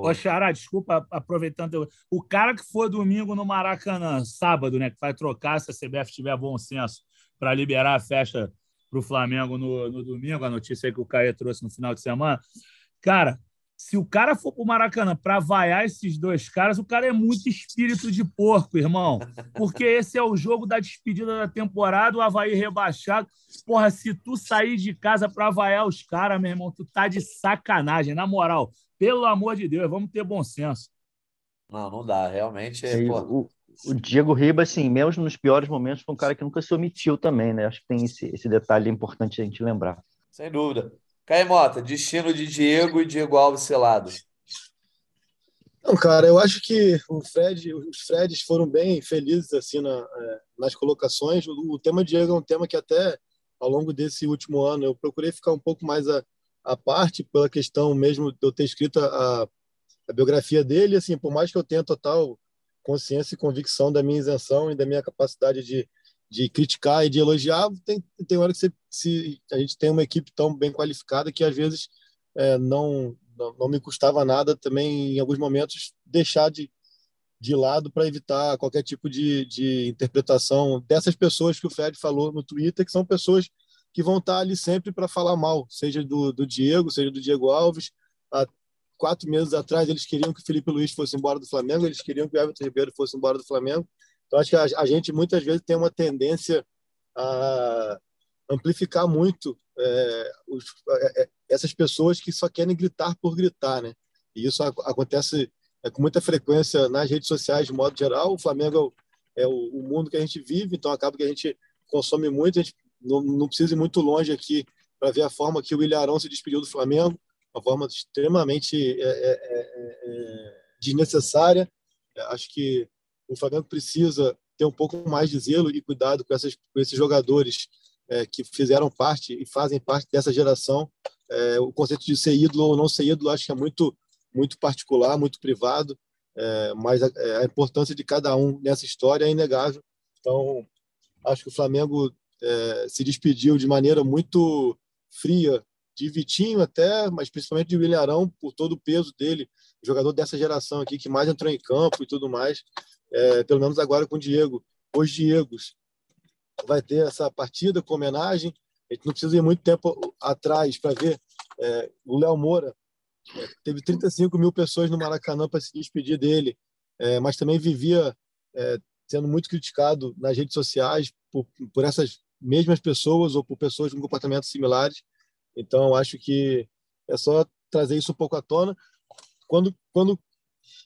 Ô, Xará, desculpa, aproveitando. O cara que for domingo no Maracanã, sábado, né? Que vai trocar se a CBF tiver bom senso para liberar a festa para o Flamengo no, no domingo, a notícia aí que o Caio trouxe no final de semana. Cara, se o cara for para o Maracanã para vaiar esses dois caras, o cara é muito espírito de porco, irmão. Porque esse é o jogo da despedida da temporada, o Havaí rebaixado. Porra, se tu sair de casa para vaiar os caras, meu irmão, tu tá de sacanagem. Na moral, pelo amor de Deus, vamos ter bom senso.
Não, não dá. Realmente é.
O, o, Diego Ribas, assim, mesmo nos piores momentos, foi um cara que nunca se omitiu também, né? Acho que tem esse, esse detalhe importante a gente lembrar.
Sem dúvida. Caimota, destino de Diego e Diego Alves selados.
Não, cara, eu acho que o Fred, os Freds foram bem felizes assim na, é, nas colocações. O, o, tema Diego é um tema que até ao longo desse último ano eu procurei ficar um pouco mais a, a parte pela questão mesmo de eu ter escrito a, a biografia dele. Assim, por mais que eu tenha total consciência e convicção da minha isenção e da minha capacidade de de criticar e de elogiar, tem, tem hora que você, se, a gente tem uma equipe tão bem qualificada que às vezes é, não, não, não me custava nada também, em alguns momentos, deixar de, de lado para evitar qualquer tipo de, de interpretação dessas pessoas que o Fred falou no Twitter, que são pessoas que vão estar ali sempre para falar mal, seja do, do Diego, seja do Diego Alves. Há quatro meses atrás, eles queriam que o Felipe Luiz fosse embora do Flamengo, eles queriam que o Everton Ribeiro fosse embora do Flamengo. Então, acho que a, a gente muitas vezes tem uma tendência a amplificar muito é, os, é, é essas pessoas que só querem gritar por gritar, né? E isso acontece é, com muita frequência nas redes sociais, de modo geral. O Flamengo é o, o, mundo que a gente vive, então acaba que a gente consome muito. A gente não, não precisa ir muito longe aqui para ver a forma que o Ilharão se despediu do Flamengo, uma forma extremamente é, é, desnecessária. Acho que o Flamengo precisa ter um pouco mais de zelo e cuidado com, essas, com esses jogadores é, que fizeram parte e fazem parte dessa geração. É, o conceito de ser ídolo ou não ser ídolo acho que é muito, muito particular, muito privado, é, mas a, é, a, importância de cada um nessa história é inegável. Então, acho que o Flamengo é, se despediu de maneira muito fria de Vitinho até, mas principalmente de William Arão, por todo o peso dele, jogador dessa geração aqui que mais entrou em campo e tudo mais é, pelo menos agora com o Diego, os Diegos. Vai ter essa partida com homenagem. A gente não precisa ir muito tempo atrás para ver É, o Léo Moura é, teve 35 mil pessoas no Maracanã para se despedir dele, é, mas também vivia é, sendo muito criticado nas redes sociais por, por essas mesmas pessoas ou por pessoas com comportamentos similares. Então, acho que é só trazer isso um pouco à tona. Quando, quando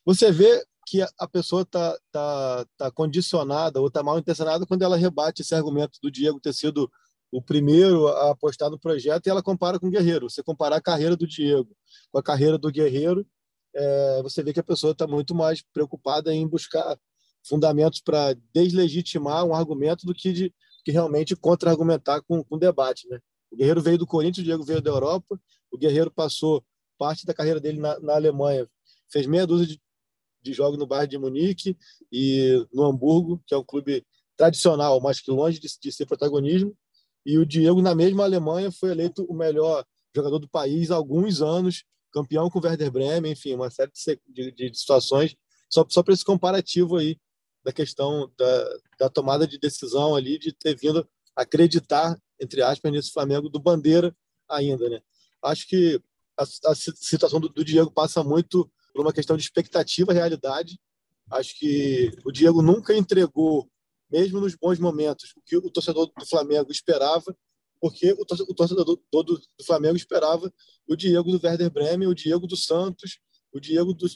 você vê que a pessoa está tá, tá condicionada ou está mal intencionada quando ela rebate esse argumento do Diego ter sido o primeiro a apostar no projeto e ela compara com o Guerreiro. Você comparar a carreira do Diego com a carreira do Guerreiro, é, você vê que a pessoa está muito mais preocupada em buscar fundamentos para deslegitimar um argumento do que de que realmente contra-argumentar com, com debate. Né? O Guerreiro veio do Corinthians, o Diego veio da Europa, o Guerreiro passou parte da carreira dele na, na Alemanha, fez meia dúzia de, de jogos no Bayern de Munique e no Hamburgo, que é um clube tradicional, mas que longe de, de ser protagonismo. E o Diego, na mesma Alemanha, foi eleito o melhor jogador do país há alguns anos, campeão com o Werder Bremen, enfim, uma série de, de, de situações. Só, só para esse comparativo aí da questão da, da tomada de decisão ali, de ter vindo acreditar, entre aspas, nesse Flamengo do Bandeira ainda, né? Acho que a, a situação do, do, Diego passa muito por uma questão de expectativa, realidade. Acho que o Diego nunca entregou, mesmo nos bons momentos, o que o torcedor do Flamengo esperava, porque o, torcedor do, do, do, Flamengo esperava o Diego do Werder Bremen, o Diego do Santos, o Diego do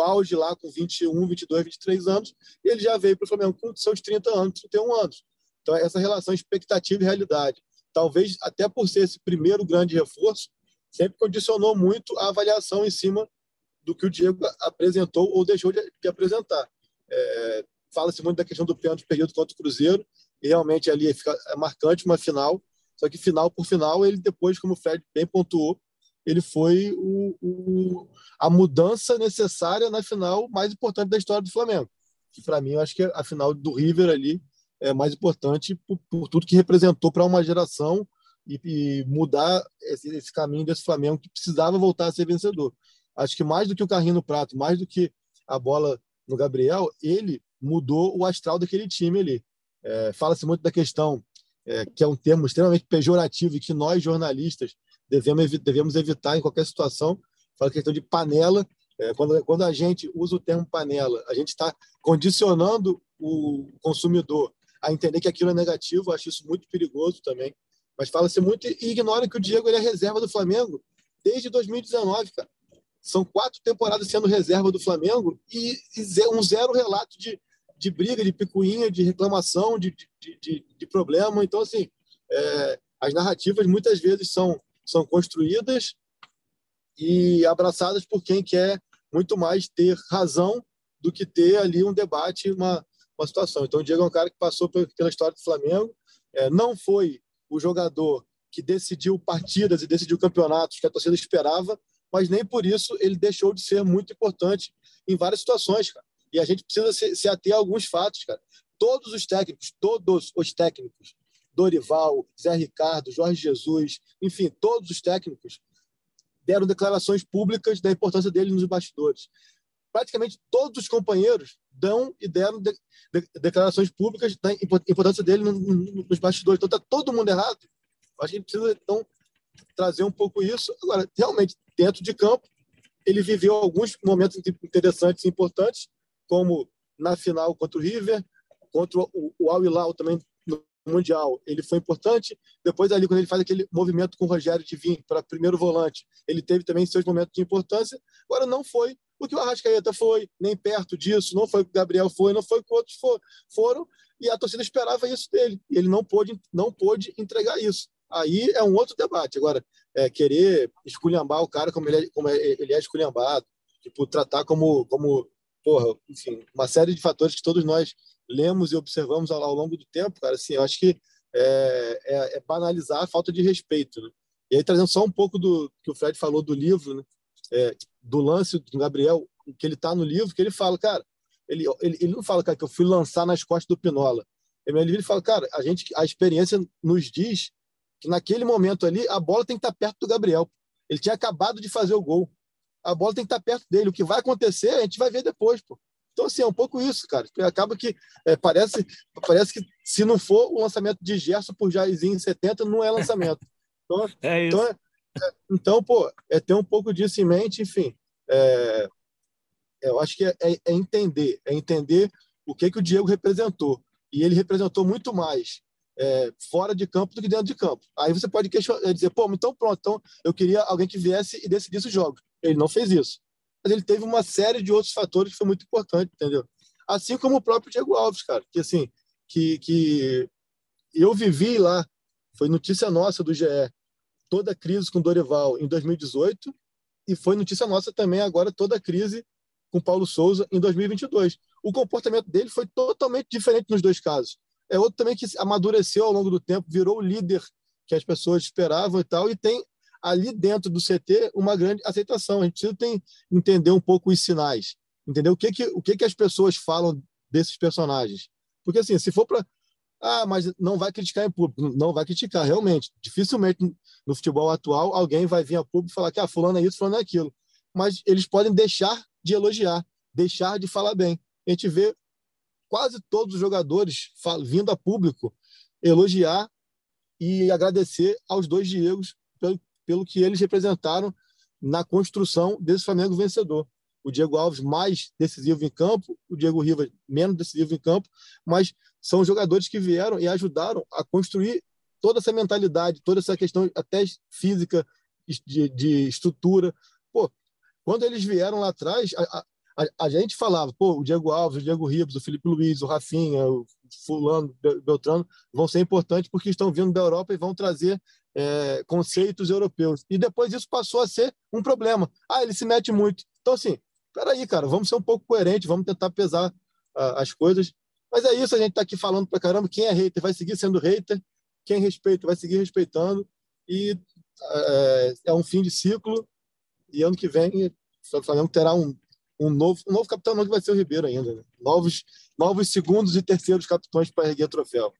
auge lá com 21, 22, 23 anos, e ele já veio para o Flamengo com seus 30 anos, 31 anos. Então, essa relação expectativa e realidade, talvez até por ser esse primeiro grande reforço, sempre condicionou muito a avaliação em cima do que o Diego apresentou ou deixou de, de apresentar. É, Fala-se muito da questão do pênalti perdido contra o Cruzeiro, e realmente ali fica, é marcante uma final, só que final por final, ele depois, como o Fred bem pontuou, ele foi o, o, a mudança necessária na final mais importante da história do Flamengo. Que para mim, eu acho que a final do River ali é mais importante por, por tudo que representou para uma geração e, e mudar esse, esse, caminho desse Flamengo que precisava voltar a ser vencedor. Acho que mais do que o carrinho no prato, mais do que a bola no Gabriel, ele mudou o astral daquele time ali. É, Fala-se muito da questão, é, que é um termo extremamente pejorativo e que nós, jornalistas, devemos, devemos evitar em qualquer situação. Fala questão de panela. É, quando, quando a gente usa o termo panela, a gente está condicionando o consumidor a entender que aquilo é negativo. Acho isso muito perigoso também. Mas fala-se muito e ignora que o Diego ele é reserva do Flamengo desde 2019, cara. São quatro temporadas sendo reserva do Flamengo e, e um zero relato de, de briga, de picuinha, de reclamação, de, de, de, de problema. Então, assim, é, as narrativas muitas vezes são são construídas e abraçadas por quem quer muito mais ter razão do que ter ali um debate, uma, uma situação. Então, o Diego é um cara que passou pela história do Flamengo, é, não foi o jogador que decidiu partidas e decidiu campeonatos que a torcida esperava, mas nem por isso ele deixou de ser muito importante em várias situações, cara. E a gente precisa se, se ater a alguns fatos, cara. Todos os técnicos, todos os técnicos Dorival, Zé Ricardo, Jorge Jesus, enfim, todos os técnicos deram declarações públicas da importância dele nos bastidores. Praticamente todos os companheiros dão e deram de, de, declarações públicas da importância dele nos bastidores. Então, está todo mundo errado. Acho que a gente precisa, então, trazer um pouco isso. Agora, realmente, dentro de campo, ele viveu alguns momentos interessantes e importantes, como na final contra o River, contra o, o Al Hilal também Mundial, ele foi importante. Depois, ali, quando ele faz aquele movimento com o Rogério de vir para primeiro volante, ele teve também seus momentos de importância. Agora, não foi o que o Arrascaeta foi, nem perto disso, não foi o que o Gabriel foi, não foi o que outros for, foram, e a torcida esperava isso dele. E ele não pôde, não pôde entregar isso. Aí é um outro debate. Agora, é, querer esculhambar o cara como ele é, como é, ele é esculhambado, tipo, tratar como, como porra, enfim, uma série de fatores que todos nós lemos e observamos ao, ao longo do tempo, cara, assim, eu acho que é, é, é, banalizar a falta de respeito, né? E aí, trazendo só um pouco do que o Fred falou do livro, né? É, do lance do Gabriel, que ele tá no livro, que ele fala, cara, ele, ele, ele não fala, cara, que eu fui lançar nas costas do Pinola. Ele fala, cara, a gente, a experiência nos diz que naquele momento ali a bola tem que estar tá perto do Gabriel. Ele tinha acabado de fazer o gol. A bola tem que estar tá perto dele. O que vai acontecer, a gente vai ver depois, pô. Então, assim, é um pouco isso, cara. Acaba que é, parece, parece que se não for o lançamento de Gerson por Jairzinho em 70, não é lançamento. Então, [laughs] é, então é, Então, pô, é ter um pouco disso em mente, enfim. É, eu acho que é, é, é, entender, é entender o que, que o Diego representou. E ele representou muito mais é, fora de campo do que dentro de campo. Aí você pode questionar, dizer, pô, então pronto, então eu queria alguém que viesse e decidisse os jogos. Ele não fez isso. Mas ele teve uma série de outros fatores que foi muito importante, entendeu? Assim como o próprio Diego Alves, cara, que assim, que, que eu vivi lá, foi notícia nossa do GE, toda a crise com Dorival em 2018 e foi notícia nossa também agora toda a crise com Paulo Souza em 2022. O comportamento dele foi totalmente diferente nos dois casos. É outro também que amadureceu ao longo do tempo, virou o líder que as pessoas esperavam e tal, e tem ali dentro do CT uma grande aceitação. A gente precisa tem, entender um pouco os sinais, entender o que que, o que que as pessoas falam desses personagens. Porque assim, se for para ah, mas não vai criticar em público. Não vai criticar, realmente. Dificilmente no futebol atual alguém vai vir a público falar que ah, fulano é isso, fulano é aquilo. Mas eles podem deixar de elogiar, deixar de falar bem. A gente vê quase todos os jogadores vindo a público elogiar e agradecer aos dois Diegos pelo, que eles representaram na construção desse Flamengo vencedor. O Diego Alves mais decisivo em campo, o Diego Rivas menos decisivo em campo, mas são jogadores que vieram e ajudaram a construir toda essa mentalidade, toda essa questão até física, de, de estrutura. Pô, quando eles vieram lá atrás, a, a, a, gente falava, pô, o Diego Alves, o Diego Ribas, o Felipe Luiz, o Rafinha, o Fulano, Beltrano, vão ser importantes porque estão vindo da Europa e vão trazer é, conceitos europeus. E depois isso passou a ser um problema. Ah, ele se mete muito. Então, assim, peraí, cara, vamos ser um pouco coerentes, vamos tentar pesar as coisas. Mas é isso, a gente está aqui falando pra caramba. Quem é hater vai seguir sendo hater, quem respeita vai seguir respeitando. E é, é um fim de ciclo. E ano que vem o Flamengo terá um, um, novo, um novo capitão, não que vai ser o Ribeiro ainda. Né? Novos, novos segundos e terceiros capitães para erguer troféu.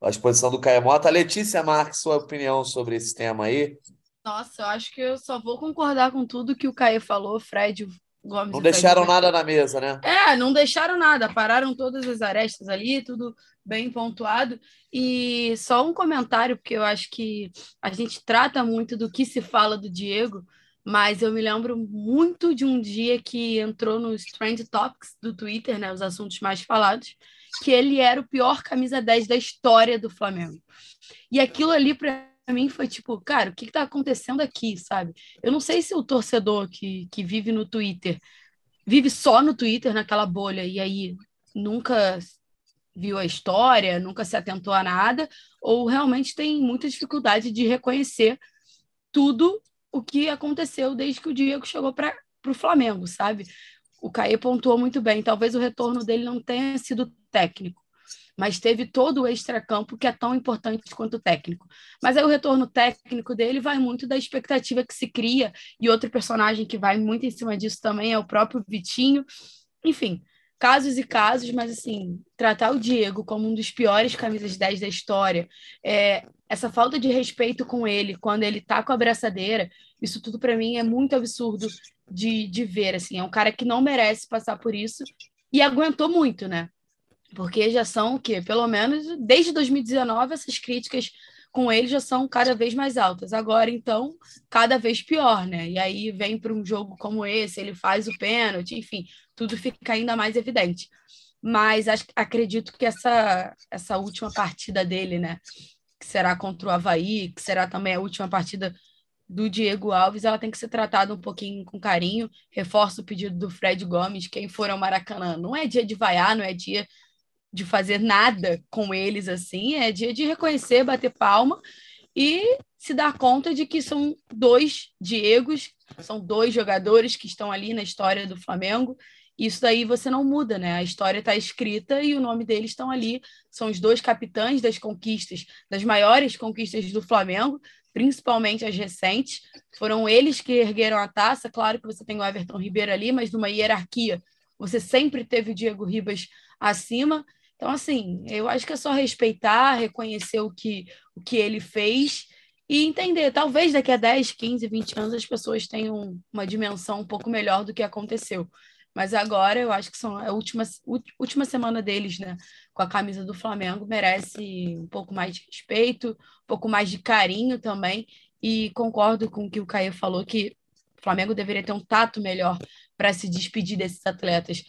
A exposição do Caio Mota. Letícia Marques, sua opinião sobre esse tema aí?
Nossa, eu acho que eu só vou concordar com tudo que o Caio falou, Fred,
Gomes não deixaram nada na mesa, né?
É, não deixaram nada, pararam todas as arestas ali, tudo bem pontuado. E só um comentário, porque eu acho que a gente trata muito do que se fala do Diego, mas eu me lembro muito de um dia que entrou nos Trend Topics do Twitter, né, os assuntos mais falados, que ele era o pior camisa 10 da história do Flamengo. E aquilo ali, para mim foi tipo, cara, o que está acontecendo aqui, sabe? Eu não sei se o torcedor que, que vive no Twitter vive só no Twitter, naquela bolha, e aí nunca viu a história, nunca se atentou a nada, ou realmente tem muita dificuldade de reconhecer tudo o que aconteceu desde que o Diego chegou para o Flamengo, sabe? O Caê pontuou muito bem. Talvez o retorno dele não tenha sido técnico, mas teve todo o extracampo que é tão importante quanto o técnico. Mas aí o retorno técnico dele vai muito da expectativa que se cria, e outro personagem que vai muito em cima disso também é o próprio Vitinho. Enfim, casos e casos, mas assim, tratar o Diego como um dos piores camisas 10 da história, é, essa falta de respeito com ele quando ele tá com a braçadeira, isso tudo para mim é muito absurdo de, de ver, assim, é um cara que não merece passar por isso e aguentou muito, né? Porque já são o quê? Pelo menos desde 2019, essas críticas com ele já são cada vez mais altas. Agora, então, cada vez pior, né? E aí vem para um jogo como esse, ele faz o pênalti, enfim, tudo fica ainda mais evidente. Mas acredito que essa, essa última partida dele, né? Que será contra o Havaí, que será também a última partida do Diego Alves, ela tem que ser tratada um pouquinho com carinho. Reforço o pedido do Fred Gomes, quem for ao Maracanã. Não é dia de vaiar, não é dia de fazer nada com eles assim, é dia de reconhecer, bater palma e se dar conta de que são dois Diegos, são dois jogadores que estão ali na história do Flamengo. Isso daí você não muda, né? A história está escrita e o nome deles estão ali. São os dois capitães das conquistas, das maiores conquistas do Flamengo, principalmente as recentes. Foram eles que ergueram a taça. Claro que você tem o Everton Ribeiro ali, mas numa hierarquia você sempre teve o Diego Ribas acima. Então, assim, eu acho que é só respeitar, reconhecer o que, o que ele fez e entender. Talvez daqui a 10, 15, 20 anos as pessoas tenham uma dimensão um pouco melhor do que aconteceu. Mas agora eu acho que são a última, última semana deles, né? Com a camisa do Flamengo, merece um pouco mais de respeito, um pouco mais de carinho também. e concordo com o que o Caio falou, que o Flamengo deveria ter um tato melhor para se despedir desses atletas.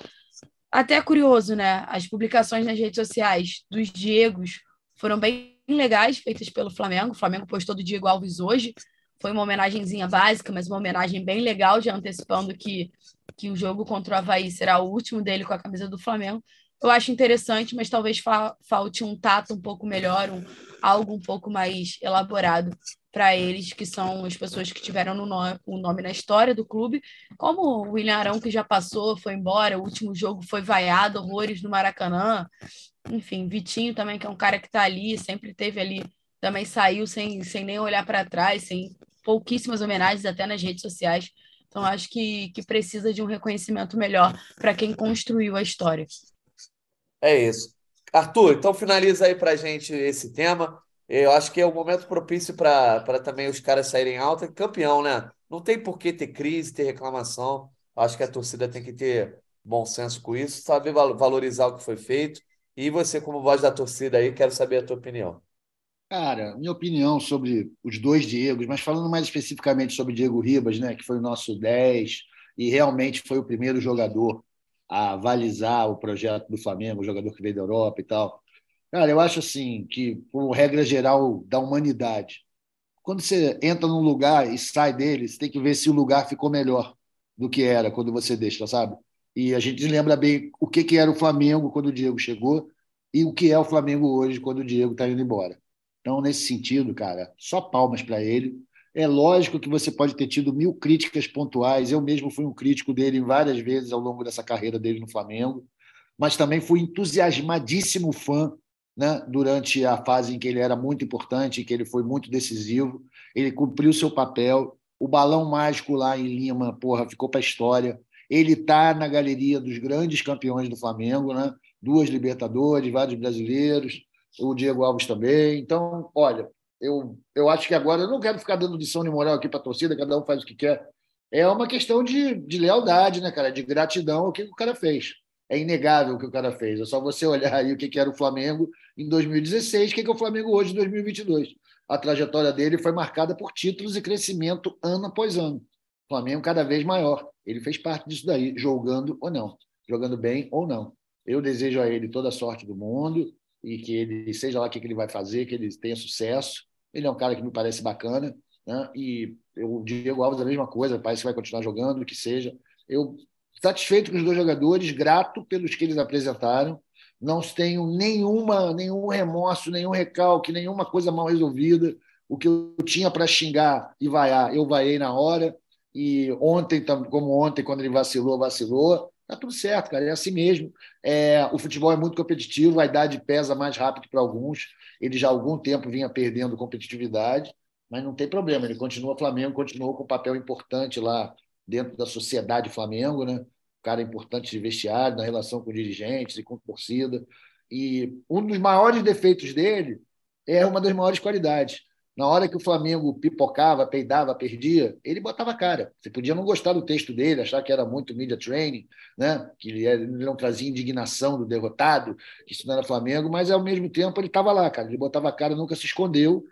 Até curioso, né? As publicações nas redes sociais dos Diegos foram bem legais, feitas pelo Flamengo. O Flamengo postou do Diego Alves hoje. Foi uma homenagenzinha básica, mas uma homenagem bem legal, já antecipando que, que o jogo contra o Havaí será o último dele com a camisa do Flamengo. Eu acho interessante, mas talvez fa falte um tato um pouco melhor, um, algo um pouco mais elaborado para eles, que são as pessoas que tiveram no o nome na história do clube, como o William Arão, que já passou, foi embora, o último jogo foi vaiado, horrores no Maracanã. Enfim, Vitinho também, que é um cara que está ali, sempre teve ali, também saiu sem, sem nem olhar para trás, sem pouquíssimas homenagens até nas redes sociais. Então, acho que, que precisa de um reconhecimento melhor para quem construiu a história.
É isso. Arthur, então finaliza aí para gente esse tema. Eu acho que é o momento propício para também os caras saírem alta. Campeão, né? Não tem por que ter crise, ter reclamação. Acho que a torcida tem que ter bom senso com isso, saber valorizar o que foi feito. E você, como voz da torcida aí, quero saber a tua opinião.
Cara, minha opinião sobre os dois Diegos, mas falando mais especificamente sobre Diego Ribas, né, que foi o nosso 10 e realmente foi o primeiro jogador a avalizar o projeto do Flamengo, o jogador que veio da Europa e tal. Cara, eu acho assim que, por regra geral da humanidade, quando você entra num lugar e sai dele, você tem que ver se o lugar ficou melhor do que era quando você deixa, sabe? E a gente lembra bem o que, que era o Flamengo quando o Diego chegou e o que é o Flamengo hoje quando o Diego está indo embora. Então, nesse sentido, cara, só palmas para ele. É lógico que você pode ter tido mil críticas pontuais. Eu mesmo fui um crítico dele várias vezes ao longo dessa carreira dele no Flamengo, mas também fui entusiasmadíssimo fã né, durante a fase em que ele era muito importante, que ele foi muito decisivo. Ele cumpriu seu papel. O balão mágico lá em Lima, porra, ficou para a história. Ele está na galeria dos grandes campeões do Flamengo, né? duas Libertadores, vários brasileiros, o Diego Alves também. Então, olha, eu, eu acho que agora eu não quero ficar dando lição de moral aqui para a torcida, cada um faz o que quer. É uma questão de, de lealdade, né, cara? De gratidão ao que o cara fez. É inegável o que o cara fez. É só você olhar aí o que, era o Flamengo em 2016, o que, é o Flamengo hoje em 2022. A trajetória dele foi marcada por títulos e crescimento ano após ano. O Flamengo cada vez maior. Ele fez parte disso daí, jogando ou não, jogando bem ou não. Eu desejo a ele toda a sorte do mundo e que ele seja lá o que ele vai fazer, que ele tenha sucesso. Ele é um cara que me parece bacana, né? E o Diego Alves a mesma coisa, parece que vai continuar jogando, que seja. Eu satisfeito com os dois jogadores, grato pelos que eles apresentaram. Não tenho nenhuma, nenhum remorso, nenhum recalque, nenhuma coisa mal resolvida. O que eu tinha para xingar e vaiar, eu vaiei na hora. E ontem, como ontem, quando ele vacilou, vacilou. Tá tudo certo, cara. É assim mesmo. É, o futebol é muito competitivo, a idade pesa mais rápido para alguns. Ele já há algum tempo vinha perdendo competitividade, mas não tem problema. Ele continua Flamengo, continuou com um papel importante lá dentro da sociedade Flamengo, né? Um cara importante de vestiário, na relação com dirigentes e com torcida. E um dos maiores defeitos dele é uma das maiores qualidades na hora que o Flamengo pipocava, peidava, perdia, ele botava cara. Você podia não gostar do texto dele, achar que era muito media training, né? que ele não trazia indignação do derrotado, que isso não era Flamengo, mas ao mesmo tempo ele estava lá, cara. Ele botava cara, nunca se escondeu.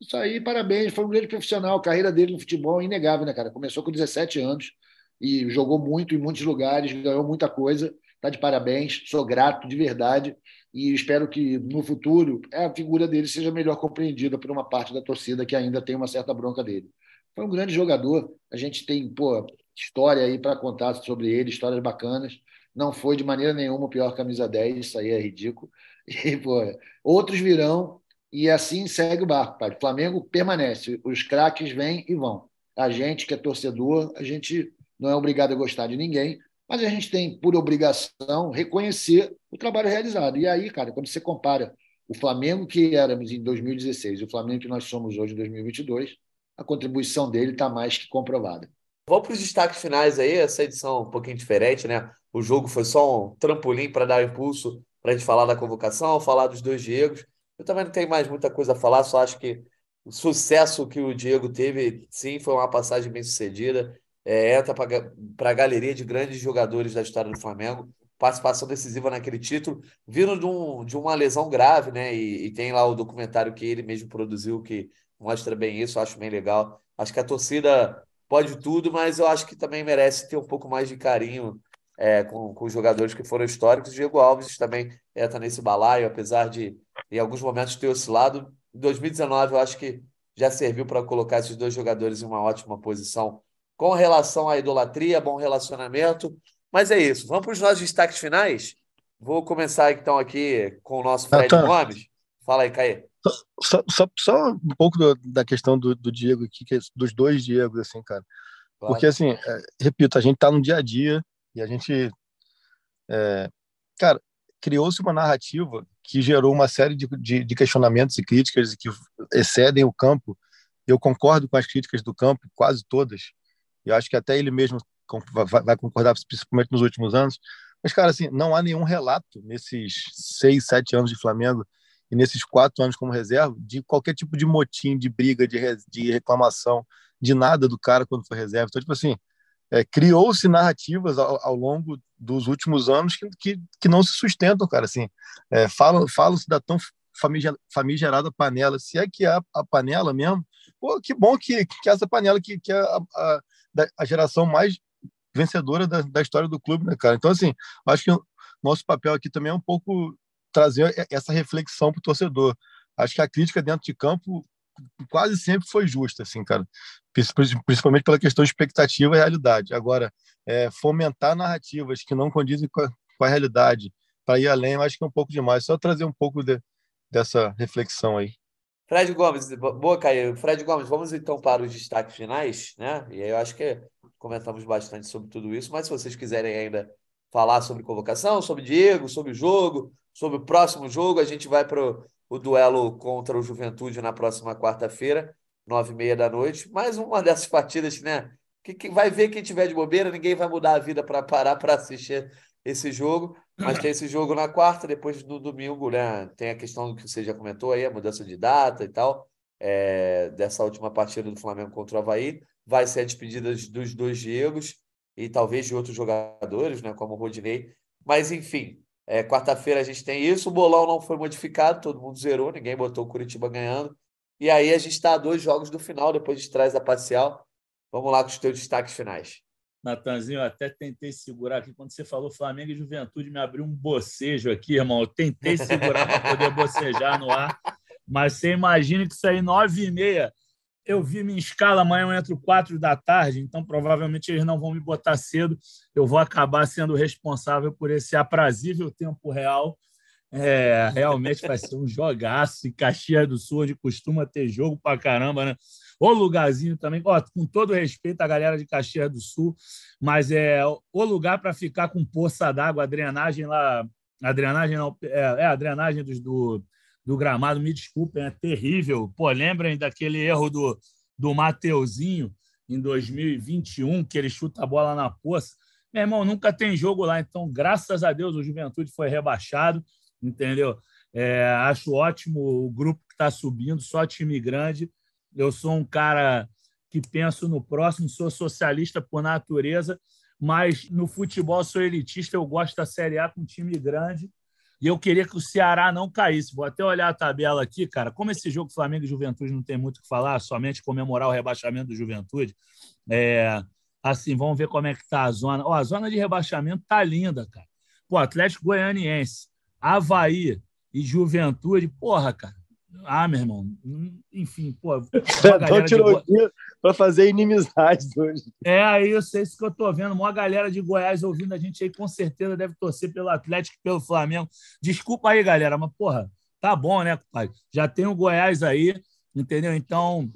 Isso aí, parabéns, foi um grande profissional. A carreira dele no futebol é inegável, né, cara? Começou com 17 anos e jogou muito em muitos lugares, ganhou muita coisa. Tá de parabéns, sou grato de verdade e espero que no futuro a figura dele seja melhor compreendida por uma parte da torcida que ainda tem uma certa bronca dele. Foi um grande jogador, a gente tem pô, história aí para contar sobre ele, histórias bacanas. Não foi de maneira nenhuma o pior camisa 10, isso aí é ridículo. [laughs] E, pô, outros virão e assim segue o barco. Pai. O Flamengo permanece, os craques vêm e vão. A gente que é torcedor, a gente não é obrigado a gostar de ninguém, mas a gente tem por obrigação reconhecer o trabalho realizado. E aí, cara, quando você compara o Flamengo que éramos em 2016 e o Flamengo que nós somos hoje em 2022, a contribuição dele está mais que comprovada.
Vamos para os destaques finais aí, essa edição um pouquinho diferente, né? O jogo foi só um trampolim para dar impulso para a gente falar da convocação, falar dos dois Diegos. Eu também não tenho mais muita coisa a falar, só acho que o sucesso que o Diego teve, sim, foi uma passagem bem sucedida é, entra para a galeria de grandes jogadores da história do Flamengo. Participação decisiva naquele título, vindo de, um, de uma lesão grave, né? E, e, tem lá o documentário que ele mesmo produziu, que mostra bem isso, acho bem legal. Acho que a torcida pode tudo, mas eu acho que também merece ter um pouco mais de carinho é, com, com os jogadores que foram históricos. Diego Alves também entra nesse balaio, apesar de em alguns momentos ter oscilado. Em 2019, eu acho que já serviu para colocar esses dois jogadores em uma ótima posição com relação à idolatria, bom relacionamento. Mas é isso. Vamos para os nossos destaques finais? Vou começar então aqui com o nosso Fred Nathan, Gomes. Fala aí, Caê.
Só, só, só um pouco do, da questão do, do Diego aqui, que é dos dois Diegos, assim, cara. Claro. Porque, assim, é, repito, a gente tá no dia a dia e a gente. É, cara, criou-se uma narrativa que gerou uma série de, de, de questionamentos e críticas que excedem o campo. Eu concordo com as críticas do campo, quase todas. E acho que até ele mesmo vai concordar, principalmente nos últimos anos. Mas, cara, assim, não há nenhum relato nesses seis, sete anos de Flamengo e nesses quatro anos como reserva de qualquer tipo de motim, de briga, de, de reclamação, de nada do cara quando foi reserva. Então, tipo assim, é, criou-se narrativas ao, ao, longo dos últimos anos que, que, que não se sustentam, cara. Assim, é, falam, falam-se da tão famigerada panela. Se é que é a panela mesmo, pô, que bom que, que essa panela que, que é a, a, a geração mais vencedora da, da, história do clube, né, cara? Então, assim, acho que o nosso papel aqui também é um pouco trazer essa reflexão para o torcedor. Acho que a crítica dentro de campo quase sempre foi justa, assim, cara. Principalmente pela questão expectativa e realidade. Agora, é, fomentar narrativas que não condizem com a, com a realidade para ir além, eu acho que é um pouco demais. Só trazer um pouco de, dessa reflexão aí.
Fred Gomes, boa, Caio. Fred Gomes, vamos então para os destaques finais, né? E aí eu acho que comentamos bastante sobre tudo isso, mas se vocês quiserem ainda falar sobre convocação, sobre Diego, sobre o jogo, sobre o próximo jogo, a gente vai para o duelo contra o Juventude na próxima quarta-feira, nove e meia da noite. Mais uma [laughs] dessas partidas, né? Que, que vai ver quem tiver de bobeira, ninguém vai mudar a vida para parar para assistir esse jogo. Mas tem esse jogo na quarta, depois no domingo, né? Tem a questão que você já comentou aí, a mudança de data e tal, é, dessa última partida do Flamengo contra o Havaí. Vai ser a despedida dos dois Diegos e talvez de outros jogadores, né? Como o Rodinei. Mas, enfim, é, quarta-feira a gente tem isso. O bolão não foi modificado, todo mundo zerou, ninguém botou o Curitiba ganhando. E aí a gente está a dois jogos do final, depois de trás da parcial. Vamos lá com os teus destaques finais.
Natanzinho, eu até tentei segurar aqui. Quando você falou Flamengo e Juventude, me abriu um bocejo aqui, irmão. Eu tentei segurar para poder bocejar no ar. Mas você imagina que isso aí, nove e meia, eu vi minha escala amanhã eu entro quatro da tarde, então provavelmente eles não vão me botar cedo. Eu vou acabar sendo responsável por esse aprazível tempo real. É, realmente vai ser um jogaço. E Caxias do Sul, onde costuma ter jogo para caramba, né? o lugarzinho também, ó, com todo respeito à galera de Caxias do Sul, mas é o lugar para ficar com poça d'água, a drenagem lá, a drenagem não, é, é a drenagem do, do, do, gramado, me desculpem, é terrível. Pô, lembrem daquele erro do, do Mateuzinho em 2021, que ele chuta a bola na poça. Meu irmão, nunca tem jogo lá, então, graças a Deus, o Juventude foi rebaixado, entendeu? É, acho ótimo o grupo que está subindo, só time grande. Eu sou um cara que penso no próximo, sou socialista por natureza, mas no futebol sou elitista, eu gosto da Série A com time grande. E eu queria que o Ceará não caísse. Vou até olhar a tabela aqui, cara. Como esse jogo Flamengo e Juventude não tem muito o que falar, somente comemorar o rebaixamento do Juventude. É, assim, vamos ver como é que tá a zona. Ó, a zona de rebaixamento tá linda, cara. Pô, Atlético Goianiense, Havaí e Juventude, porra, cara. Ah, meu irmão. Enfim, pô.
Então tirou de... para fazer inimizades hoje.
É, eu sei isso que eu tô vendo. Uma galera de Goiás ouvindo a gente aí, com certeza deve torcer pelo Atlético e pelo Flamengo. Desculpa aí, galera, mas, porra, tá bom, né, pai? Já tem o Goiás aí, entendeu? Então,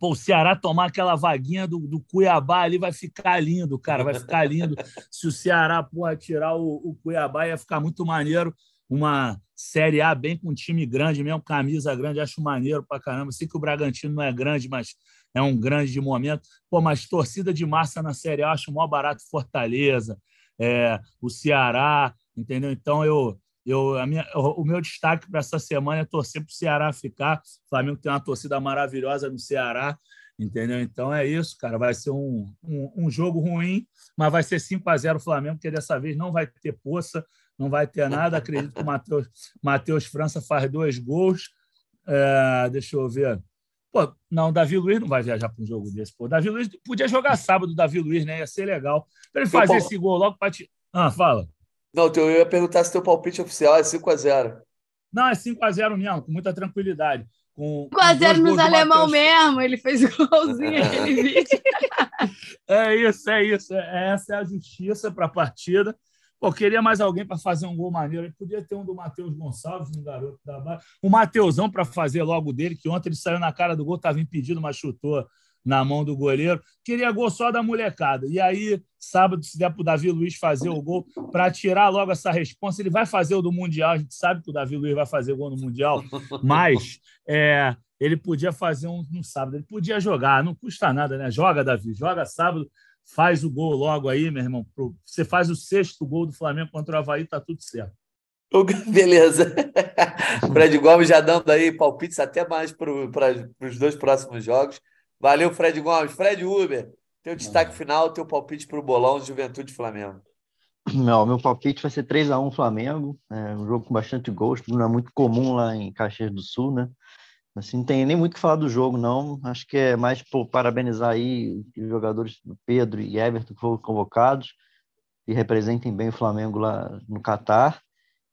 pô, o Ceará tomar aquela vaguinha do, do Cuiabá ali vai ficar lindo, cara, vai ficar lindo. [laughs] Se o Ceará, porra, tirar o, o Cuiabá, ia ficar muito maneiro uma Série A bem com time grande, mesmo camisa grande, acho maneiro pra caramba. Sei que o Bragantino não é grande, mas é um grande de momento. Pô, mas torcida de massa na Série A, acho maior barato Fortaleza, é, o Ceará, entendeu? Então, eu, eu, a minha, o meu destaque para essa semana é torcer para o Ceará ficar. O Flamengo tem uma torcida maravilhosa no Ceará, entendeu? Então é isso, cara. Vai ser um, um, um jogo ruim, mas vai ser 5 a 0 o Flamengo, porque dessa vez não vai ter poça, não vai ter nada. Acredito que o Matheus, Matheus França faz dois gols. É, deixa eu ver. Pô, não, o Davi Luiz não vai viajar para um jogo desse. Pô, Davi Luiz podia jogar sábado, Davi Luiz, né? Ia ser legal. Para ele fazer esse gol logo para te. Ah, fala.
Não, eu ia perguntar se teu palpite oficial é 5x0.
Não, é 5x0 mesmo, com muita tranquilidade. Com,
5x0 nos alemão mesmo, ele fez o golzinho [laughs] aquele vídeo.
é isso, é isso. É, essa é a justiça para a partida. Pô, queria mais alguém para fazer um gol maneiro. Ele podia ter um do Matheus Gonçalves, um garoto da base. O Mateusão para fazer logo dele, que ontem ele saiu na cara do gol, estava impedido, mas chutou na mão do goleiro. Queria gol só da molecada. E aí, sábado, se der para o Davi Luiz fazer o gol, para tirar logo essa resposta, ele vai fazer o do Mundial. A gente sabe que o Davi Luiz vai fazer o gol no Mundial, [laughs] mas é, ele podia fazer um no sábado. Ele podia jogar, não custa nada, né? Joga, Davi, joga sábado faz o gol logo aí, meu irmão. Você faz o sexto gol do Flamengo contra o Havaí, tá tudo certo. [laughs]
Beleza. Fred Gomes já dando aí palpites até mais para os dois próximos jogos. Valeu, Fred Gomes. Fred Uber, teu destaque final, teu palpite para o bolão Juventude Flamengo.
Meu, meu palpite vai ser 3 a 1 Flamengo. É um jogo com bastante gosto, não é muito comum lá em Caxias do Sul, né? Assim, não tem nem muito o que falar do jogo, não. Acho que é mais por parabenizar aí os jogadores do Pedro e Everton que foram convocados e representem bem o Flamengo lá no Catar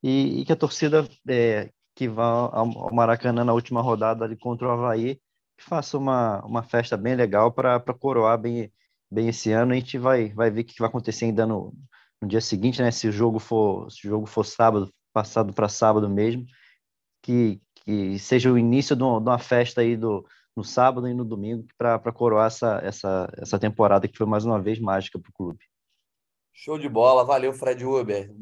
e, e que a torcida é, que vá ao Maracanã na última rodada ali contra o Havaí faça uma, uma festa bem legal para coroar bem, bem esse ano. A gente vai, vai ver o que vai acontecer ainda no, no dia seguinte, né? Se o jogo for, se o jogo for sábado, passado para sábado mesmo, que, que seja o início de uma, festa aí do, no sábado e no domingo para coroar essa, essa, essa temporada que foi mais uma vez mágica para o clube.
Show de bola, valeu Fred Uber,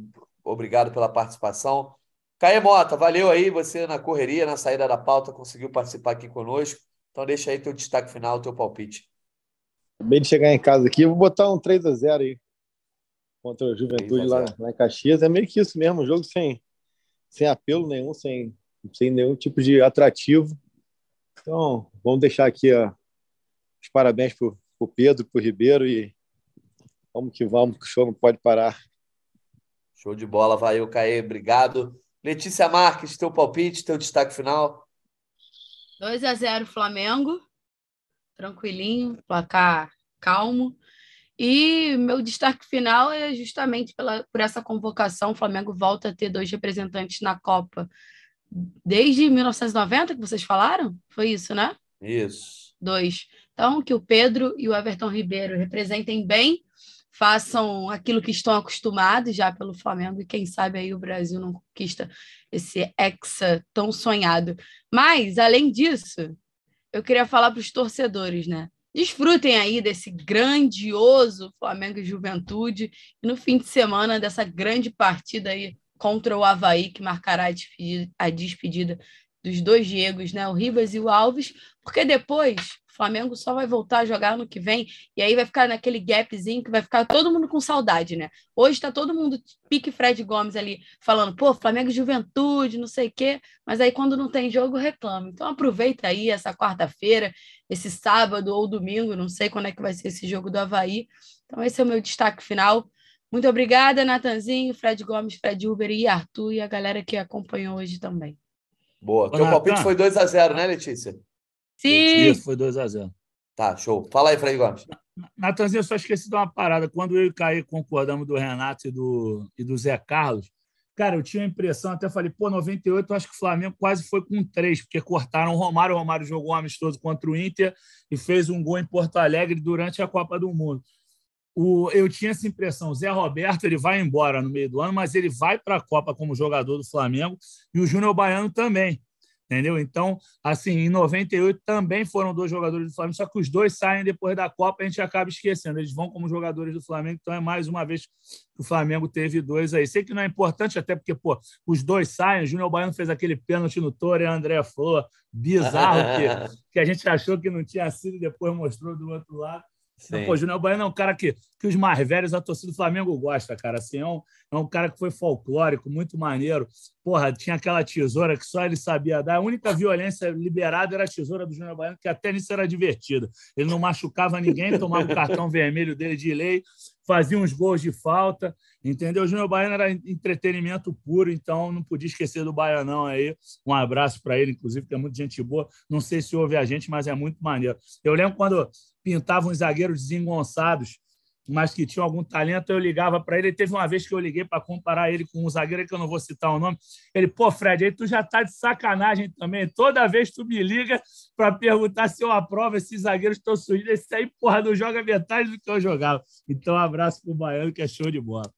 obrigado pela participação. Caê Mota, valeu aí você na correria, na saída da pauta, conseguiu participar aqui conosco. Então deixa aí teu destaque final, teu palpite.
Acabei de chegar em casa aqui, vou botar um 3 a 0 aí contra a Juventude lá, lá em Caxias. É meio que isso mesmo, um jogo sem, sem apelo nenhum, sem sem nenhum tipo de atrativo. Então, vamos deixar aqui ó, os parabéns para o Pedro, para o Ribeiro e vamos que vamos, que o show não pode parar.
Show de bola, valeu, Caê, obrigado. Letícia Marques, teu palpite, teu destaque final?
2 a 0 Flamengo, tranquilinho, placar calmo. E meu destaque final é justamente pela, por essa convocação. O Flamengo volta a ter dois representantes na Copa desde 1990 que vocês falaram? Foi isso, né?
Isso.
Dois. Então, que o Pedro e o Everton Ribeiro representem bem, façam aquilo que estão acostumados já pelo Flamengo e quem sabe aí o Brasil não conquista esse hexa tão sonhado. Mas, além disso, eu queria falar para os torcedores, né? Desfrutem aí desse grandioso Flamengo e Juventude e no fim de semana dessa grande partida aí contra o Havaí, que marcará a despedida, a despedida dos dois Diegos, né? O Ribas e o Alves, porque depois Flamengo só vai voltar a jogar no que vem, e aí vai ficar naquele gapzinho que vai ficar todo mundo com saudade, né? Hoje está todo mundo pique Fred Gomes ali, falando, pô, Flamengo Juventude, não sei o quê, mas aí quando não tem jogo, reclama. Então aproveita aí essa quarta-feira, esse sábado ou domingo, não sei quando é que vai ser esse jogo do Havaí. Então esse é o meu destaque final. Muito obrigada, Natanzinho, Fred Gomes, Fred Uber e Arthur e a galera que acompanhou hoje também.
Boa. Teu palpite foi 2 a 0 né, Letícia?
Sim.
Isso, foi 2 a 0
Tá, show. Fala aí, Fred Gomes.
Natanzinho, eu só esqueci de uma parada. Quando eu e o Caí concordamos do Renato e do, e do Zé Carlos, cara, eu tinha a impressão, até falei, pô, 98, eu acho que o Flamengo quase foi com três, porque cortaram o Romário. O Romário jogou um amistoso contra o Inter e fez um gol em Porto Alegre durante a Copa do Mundo o, eu tinha essa impressão, o Zé Roberto ele vai embora no meio do ano, mas ele vai para a Copa como jogador do Flamengo e o Júnior Baiano também, entendeu? Então, assim, em 98 também foram dois jogadores do Flamengo, só que os dois saem depois da Copa a gente acaba esquecendo, eles vão como jogadores do Flamengo, então é mais uma vez que o Flamengo teve dois aí. Sei que não é importante, até porque, pô, os dois saem, o Júnior Baiano fez aquele pênalti no Toro e André Flor, bizarro, que, [laughs] que a gente achou que não tinha sido e depois mostrou do outro lado. Sim. Pô, o Júnior Baiano é um cara que, que os mais velhos, a torcida do Flamengo gosta, cara. Assim, é, um, é um cara que foi folclórico, muito maneiro. porra, tinha aquela tesoura que só ele sabia dar. A única violência liberada era a tesoura do Júnior Baiano, que até nisso era divertida. Ele não machucava ninguém, tomava o cartão [laughs] vermelho dele de lei, fazia uns gols de falta, entendeu? O Júnior Baiano era entretenimento puro, então não podia esquecer do Baianão aí. Um abraço para ele, inclusive, que é muito gente boa. Não sei se ouve a gente, mas é muito maneiro. Eu lembro quando pintavam os zagueiros desengonçados mas que tinha algum talento, eu ligava para ele. Teve uma vez que eu liguei para comparar ele com um zagueiro que eu não vou citar o nome. Ele, pô, Fred, aí tu já tá de sacanagem também. Toda vez tu me liga para perguntar se eu aprovo esses zagueiros estão surgindo. Esse aí, porra, não joga metade do que eu jogava. Então, um abraço pro Baiano, que é show de bola.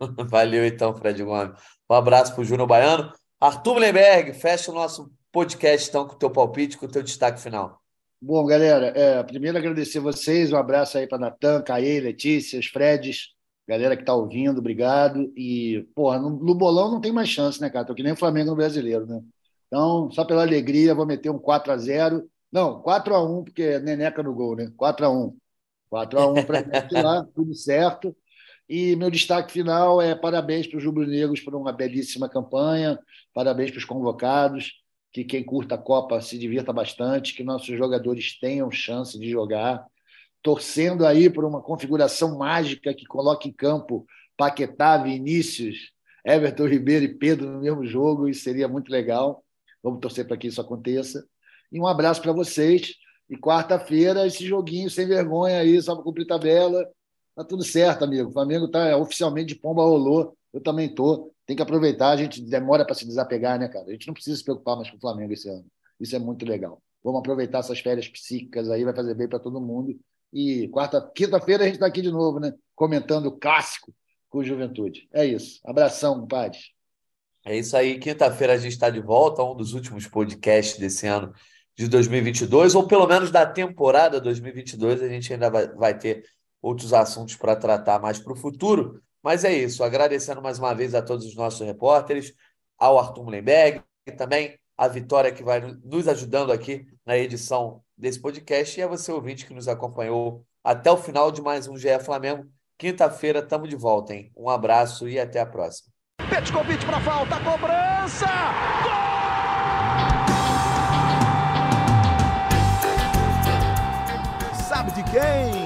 [laughs]
Valeu, então, Fred Gomes. Um abraço pro Júnior Baiano. Arthur Lemberg, fecha o nosso podcast, então, com o teu palpite, com o teu destaque final.
Bom, galera, é, primeiro agradecer vocês, um abraço aí para Natan, Caê, Letícia, os Freds, galera que está ouvindo, obrigado. E, porra, no, no, bolão não tem mais chance, né, cara? Tô que nem o Flamengo no brasileiro, né? Então, só pela alegria, vou meter um 4 a 0 Não, 4 a 1 porque é Neneca no gol, né? 4 a 1 4 a 1 para lá, [laughs] tudo certo. E meu destaque final é parabéns para os rubro-negros por uma belíssima campanha, parabéns para os convocados que quem curta a Copa se divirta bastante, que nossos jogadores tenham chance de jogar, torcendo aí por uma configuração mágica que coloque em campo Paquetá, Vinícius, Everton Ribeiro e Pedro no mesmo jogo, isso seria muito legal. Vamos torcer para que isso aconteça. E um abraço para vocês. E quarta-feira, esse joguinho sem vergonha aí, só para cumprir tabela. Tá tudo certo, amigo. O Flamengo tá oficialmente de pomba rolou. Eu também tô tem que aproveitar, a gente demora para se desapegar, né, cara? A gente não precisa se preocupar mais com o Flamengo esse ano. Isso é muito legal. Vamos aproveitar essas férias psíquicas aí, vai fazer bem para todo mundo. E quarta, quinta-feira a gente está aqui de novo, né? Comentando o clássico com Juventude. É isso. Abração, compadre.
É isso aí. Quinta-feira a gente está de volta, um dos últimos podcasts desse ano de 2022, ou pelo menos da temporada 2022. A gente ainda vai, vai ter outros assuntos para tratar mais para o futuro. Mas é isso, agradecendo mais uma vez a todos os nossos repórteres, ao Arthur Mullenberg, e também a Vitória que vai nos ajudando aqui na edição desse podcast, e a você, ouvinte, que nos acompanhou até o final de mais um GE Flamengo. Quinta-feira estamos de volta, hein? Um abraço e até a próxima.
Petkovic para falta, cobrança! Gol! Sabe de quem?